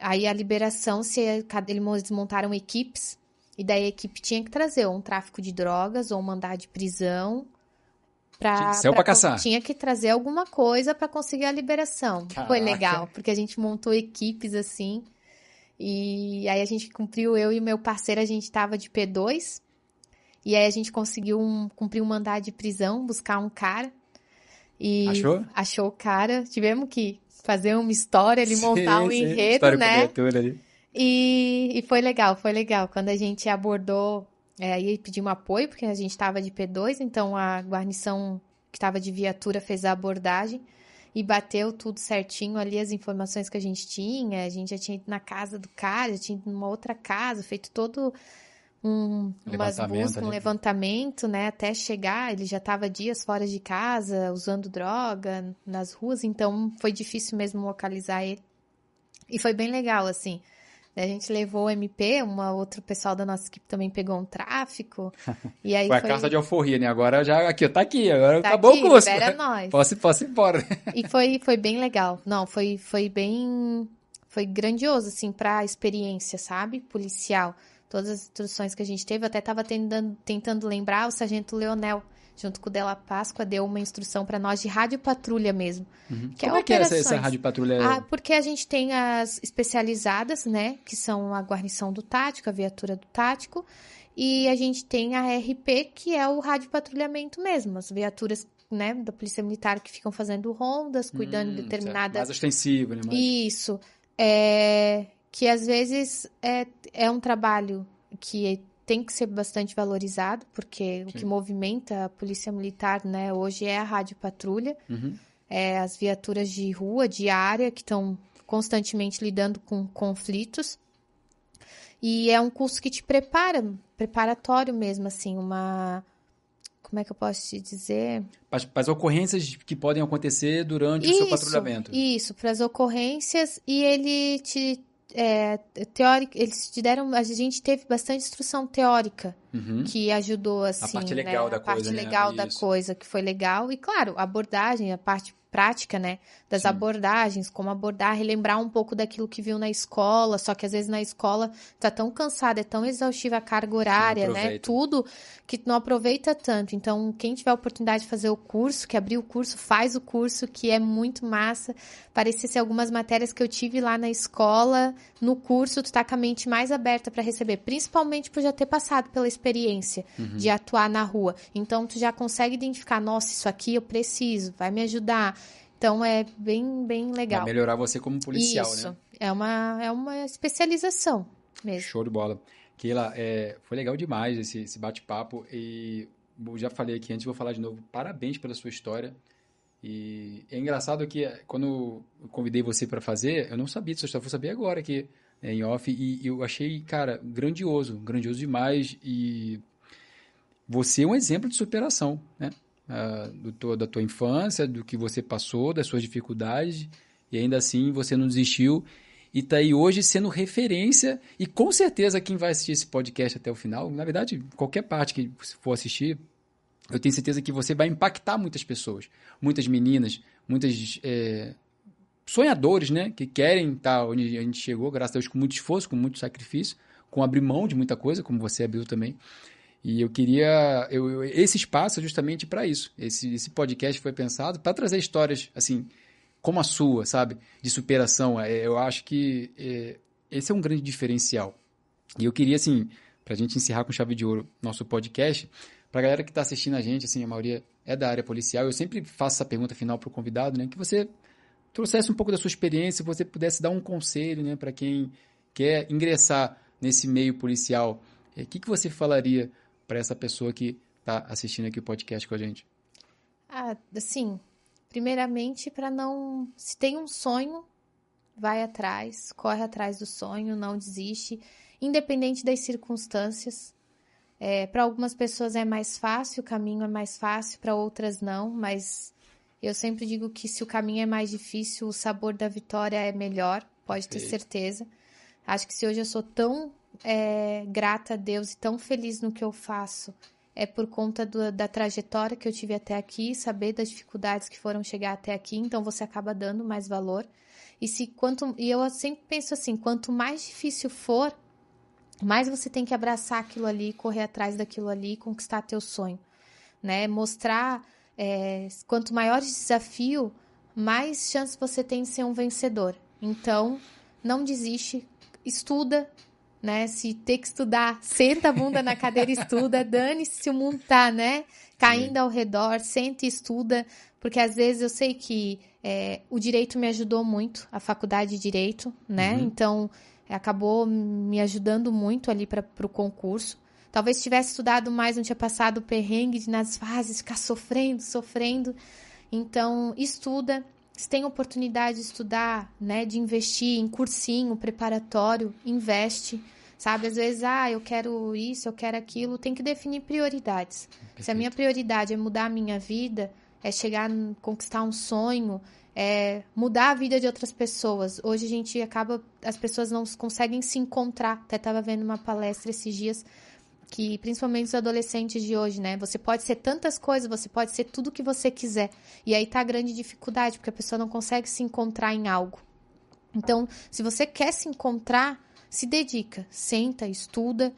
Aí a liberação, se eles montaram equipes, e daí a equipe tinha que trazer ou um tráfico de drogas ou um mandado de prisão. Pra, Céu pra, pra caçar. Tinha que trazer alguma coisa para conseguir a liberação. Caraca. Foi legal, porque a gente montou equipes assim. E aí a gente cumpriu, eu e meu parceiro, a gente tava de P2. E aí a gente conseguiu um, cumprir um mandado de prisão, buscar um cara. E achou? Achou o cara. Tivemos que fazer uma história, ele [laughs] montar um sim. enredo, história né? Ali. E, e foi legal, foi legal. Quando a gente abordou, é, aí pedimos apoio, porque a gente estava de P2, então a guarnição que estava de viatura fez a abordagem e bateu tudo certinho ali as informações que a gente tinha. A gente já tinha ido na casa do cara, já tinha ido numa outra casa, feito todo um, umas buscas, um levantamento, né? Até chegar, ele já estava dias fora de casa, usando droga nas ruas, então foi difícil mesmo localizar ele. E foi bem legal, assim. A gente levou o MP, uma outro pessoal da nossa equipe também pegou um tráfico. [laughs] E aí foi, foi a carta de alforria, né? Agora já aqui, tá aqui, agora tá acabou aqui, o curso. Era nós. Posso, posso ir embora. E foi, [laughs] foi bem legal. Não, foi, foi bem. Foi grandioso, assim, pra experiência, sabe? Policial todas as instruções que a gente teve. Eu até estava tentando, tentando lembrar, o sargento Leonel, junto com o Della Páscoa, deu uma instrução para nós de rádio patrulha mesmo. Uhum. Que é Como é, é que é essa, essa rádio patrulha? Ah, porque a gente tem as especializadas, né, que são a guarnição do tático, a viatura do tático, e a gente tem a RP, que é o rádio patrulhamento mesmo, as viaturas né, da Polícia Militar que ficam fazendo rondas, cuidando hum, de determinada... Mais ostensivo, né? Mais... Isso. É que às vezes é, é um trabalho que tem que ser bastante valorizado, porque Sim. o que movimenta a polícia militar né, hoje é a rádio patrulha, uhum. é as viaturas de rua, diária, que estão constantemente lidando com conflitos. E é um curso que te prepara, preparatório mesmo, assim, uma. Como é que eu posso te dizer? Para as ocorrências que podem acontecer durante isso, o seu patrulhamento. Isso, para as ocorrências, e ele te é, teórica, eles deram, a gente teve bastante instrução teórica uhum. que ajudou assim, a parte legal né? da a coisa, parte legal né? da coisa que foi legal e claro, a abordagem, a parte prática, né, das Sim. abordagens, como abordar, relembrar um pouco daquilo que viu na escola, só que às vezes na escola tá tão cansada, é tão exaustiva a carga horária, né, tudo que não aproveita tanto. Então, quem tiver a oportunidade de fazer o curso, que abrir o curso, faz o curso, que é muito massa. Parecia ser algumas matérias que eu tive lá na escola, no curso, tu tá com a mente mais aberta para receber, principalmente por já ter passado pela experiência uhum. de atuar na rua. Então, tu já consegue identificar, nossa, isso aqui eu preciso, vai me ajudar. Então é bem, bem legal. Vai melhorar você como policial, Isso. né? É uma, é uma especialização mesmo. Show de bola. Keila, é, foi legal demais esse, esse bate-papo e já falei aqui antes, vou falar de novo. Parabéns pela sua história. E é engraçado que quando eu convidei você para fazer, eu não sabia disso, eu só vou saber agora que em off e eu achei, cara, grandioso, grandioso demais e você é um exemplo de superação, né? uh, do, da tua infância, do que você passou, das suas dificuldades, e ainda assim você não desistiu e está aí hoje sendo referência. E com certeza quem vai assistir esse podcast até o final, na verdade, qualquer parte que for assistir, eu tenho certeza que você vai impactar muitas pessoas. Muitas meninas, muitas é, sonhadores, né? Que querem estar onde a gente chegou, graças a Deus, com muito esforço, com muito sacrifício, com abrir mão de muita coisa, como você abriu também. E eu queria. Eu, eu, esse espaço é justamente para isso. Esse, esse podcast foi pensado para trazer histórias, assim, como a sua, sabe? De superação. É, eu acho que é, esse é um grande diferencial. E eu queria, assim, para a gente encerrar com chave de ouro nosso podcast, para a galera que está assistindo a gente, assim, a maioria é da área policial, eu sempre faço essa pergunta final para o convidado, né? Que você trouxesse um pouco da sua experiência, você pudesse dar um conselho, né, para quem quer ingressar nesse meio policial. O que, que você falaria para essa pessoa que está assistindo aqui o podcast com a gente? Ah, assim, primeiramente para não, se tem um sonho, vai atrás, corre atrás do sonho, não desiste, independente das circunstâncias. É, para algumas pessoas é mais fácil, o caminho é mais fácil, para outras não, mas eu sempre digo que se o caminho é mais difícil, o sabor da vitória é melhor, pode ter certeza. Acho que se hoje eu sou tão é, grata a Deus e tão feliz no que eu faço é por conta do, da trajetória que eu tive até aqui, saber das dificuldades que foram chegar até aqui, então você acaba dando mais valor. E se quanto e eu sempre penso assim, quanto mais difícil for, mais você tem que abraçar aquilo ali, correr atrás daquilo ali, conquistar teu sonho, né? Mostrar é, quanto maior o desafio, mais chance você tem de ser um vencedor. Então, não desiste, estuda, né? Se ter que estudar, senta a bunda na cadeira e estuda, [laughs] dane-se se o mundo tá, né? Caindo ao redor, senta e estuda, porque às vezes eu sei que é, o direito me ajudou muito, a faculdade de direito, né? Uhum. Então, acabou me ajudando muito ali para o concurso. Talvez tivesse estudado mais, não tinha passado o perrengue nas fases, ficar sofrendo, sofrendo. Então, estuda, se tem oportunidade de estudar, né, de investir em cursinho preparatório, investe. Sabe, às vezes, ah, eu quero isso, eu quero aquilo, tem que definir prioridades. Perfeito. Se a minha prioridade é mudar a minha vida, é chegar, conquistar um sonho, é mudar a vida de outras pessoas. Hoje a gente acaba, as pessoas não conseguem se encontrar. Até estava vendo uma palestra esses dias que principalmente os adolescentes de hoje, né? Você pode ser tantas coisas, você pode ser tudo que você quiser. E aí tá a grande dificuldade, porque a pessoa não consegue se encontrar em algo. Então, se você quer se encontrar, se dedica, senta, estuda,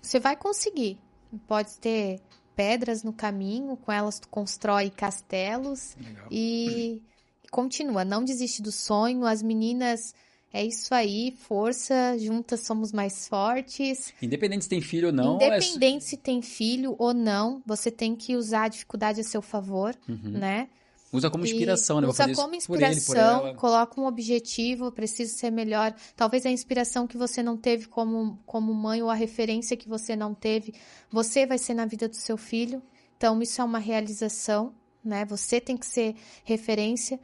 você vai conseguir. Pode ter pedras no caminho, com elas tu constrói castelos Legal. e continua, não desiste do sonho. As meninas é isso aí, força, juntas somos mais fortes. Independente se tem filho ou não. É Independente é... se tem filho ou não, você tem que usar a dificuldade a seu favor, uhum. né? Usa como inspiração, e né? Usa como inspiração, por ele, por coloca um objetivo, precisa ser melhor. Talvez a inspiração que você não teve como, como mãe ou a referência que você não teve, você vai ser na vida do seu filho. Então, isso é uma realização, né? Você tem que ser referência.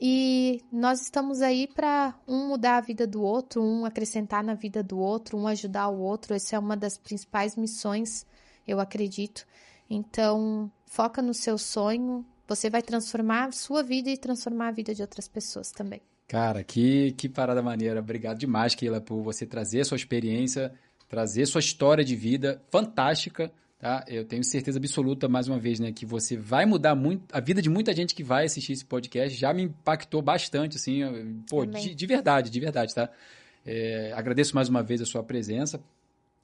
E nós estamos aí para um mudar a vida do outro, um acrescentar na vida do outro, um ajudar o outro. Essa é uma das principais missões, eu acredito. Então, foca no seu sonho. Você vai transformar a sua vida e transformar a vida de outras pessoas também. Cara, que, que parada maneira. Obrigado demais, Keila, por você trazer a sua experiência, trazer sua história de vida fantástica Tá? Eu tenho certeza absoluta, mais uma vez, né, que você vai mudar muito a vida de muita gente que vai assistir esse podcast. Já me impactou bastante, assim, pô, de, de, verdade, de verdade, tá? É, agradeço mais uma vez a sua presença.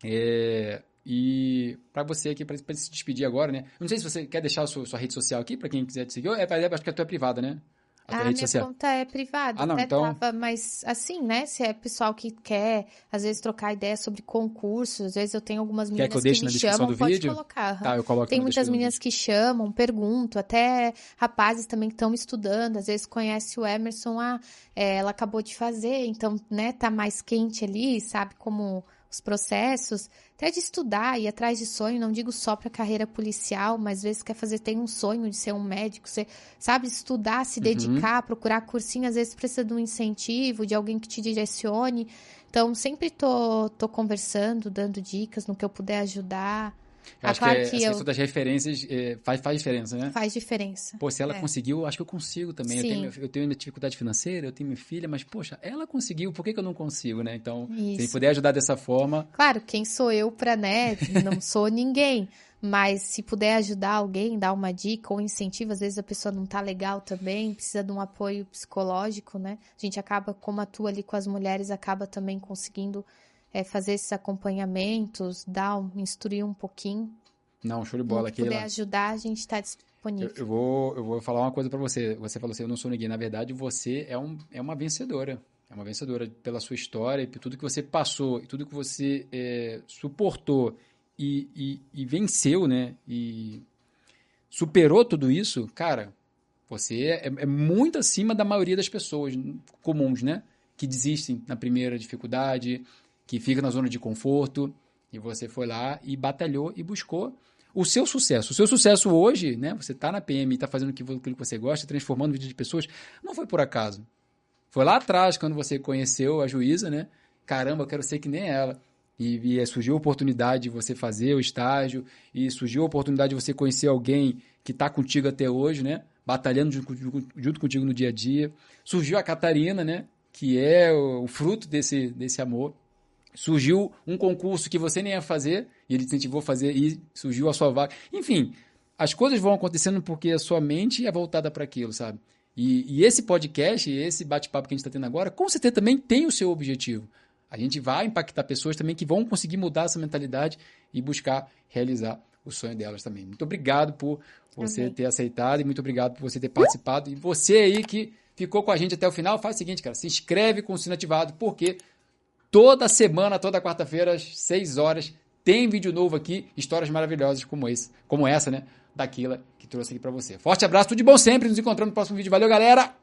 É, e para você aqui, para se despedir agora, né? Não sei se você quer deixar a sua, sua rede social aqui, para quem quiser te seguir. É, acho que a tua é privada, né? A, a minha social. conta é privada, ah, não, então... tava, mas assim, né? Se é pessoal que quer, às vezes, trocar ideia sobre concursos, às vezes eu tenho algumas meninas que, que, me chamam, pode vídeo? colocar. Tá, eu coloco Tem muitas meninas que chamam, perguntam, até rapazes também que estão estudando, às vezes conhece o Emerson, ah, é, ela acabou de fazer, então, né, tá mais quente ali, sabe como os processos, até de estudar, ir atrás de sonho, não digo só para carreira policial, mas às vezes quer fazer, tem um sonho de ser um médico, você sabe, estudar, se uhum. dedicar, uhum. procurar cursinho, às vezes precisa de um incentivo, de alguém que te direcione. Então, sempre tô, tô conversando, dando dicas no que eu puder ajudar. Eu acho claro que, é, que essa eu... questão das referências é, faz, faz diferença, né? Faz diferença. Pô, se ela é. conseguiu, acho que eu consigo também. Eu tenho, eu tenho dificuldade financeira, eu tenho minha filha, mas, poxa, ela conseguiu, por que, que eu não consigo, né? Então, Isso. se puder ajudar dessa forma. Claro, quem sou eu para, né? Não sou [laughs] ninguém. Mas se puder ajudar alguém, dar uma dica ou incentivo, às vezes a pessoa não tá legal também, precisa de um apoio psicológico, né? A gente acaba, como atua ali com as mulheres, acaba também conseguindo é, fazer esses acompanhamentos, dar, instruir um pouquinho. Não, show de bola. Se puder ajudar, a gente está disponível. Eu, eu, vou, eu vou falar uma coisa para você. Você falou assim, eu não sou ninguém. Na verdade, você é, um, é uma vencedora. É uma vencedora pela sua história e por tudo que você passou e tudo que você é, suportou e, e, e venceu, né? E superou tudo isso, cara, você é, é, muito acima da maioria das pessoas comuns, né? Que desistem na primeira dificuldade, que fica na zona de conforto. E você foi lá e batalhou e buscou o seu sucesso. O seu sucesso hoje, né? Você está na PM, está fazendo aquilo que você gosta, transformando vida de pessoas, não foi por acaso. Foi lá atrás, quando você conheceu a juíza, né? Caramba, eu quero ser que nem ela. E, e surgiu a oportunidade de você fazer o estágio, e surgiu a oportunidade de você conhecer alguém que está contigo até hoje, né? Batalhando junto, junto, contigo no dia a dia. Surgiu a Catarina, né? Que é o, o fruto desse, desse amor. Surgiu um concurso que você nem ia fazer, e ele incentivou a fazer, e surgiu a sua vaga. Enfim, as coisas vão acontecendo porque a sua mente é voltada para aquilo, sabe? E, e, esse podcast, esse bate-papo que a gente está tendo agora, com certeza também tem o seu objetivo. A gente vai impactar pessoas também que vão conseguir mudar essa mentalidade e buscar realizar o sonho delas também. Muito obrigado por você okay. ter aceitado e muito obrigado por você ter participado. E você aí que ficou com a gente até o final, faz o seguinte, cara, se inscreve com o sino ativado, porque toda semana, toda quarta-feira, às 6 horas, tem vídeo novo aqui, histórias maravilhosas como esse, como essa, né? Daquila que trouxe aqui para você. Forte abraço, tudo de bom sempre, nos encontramos no próximo vídeo. Valeu, galera!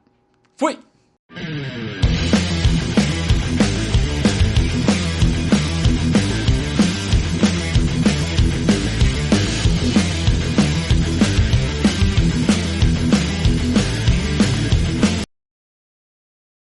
Fui!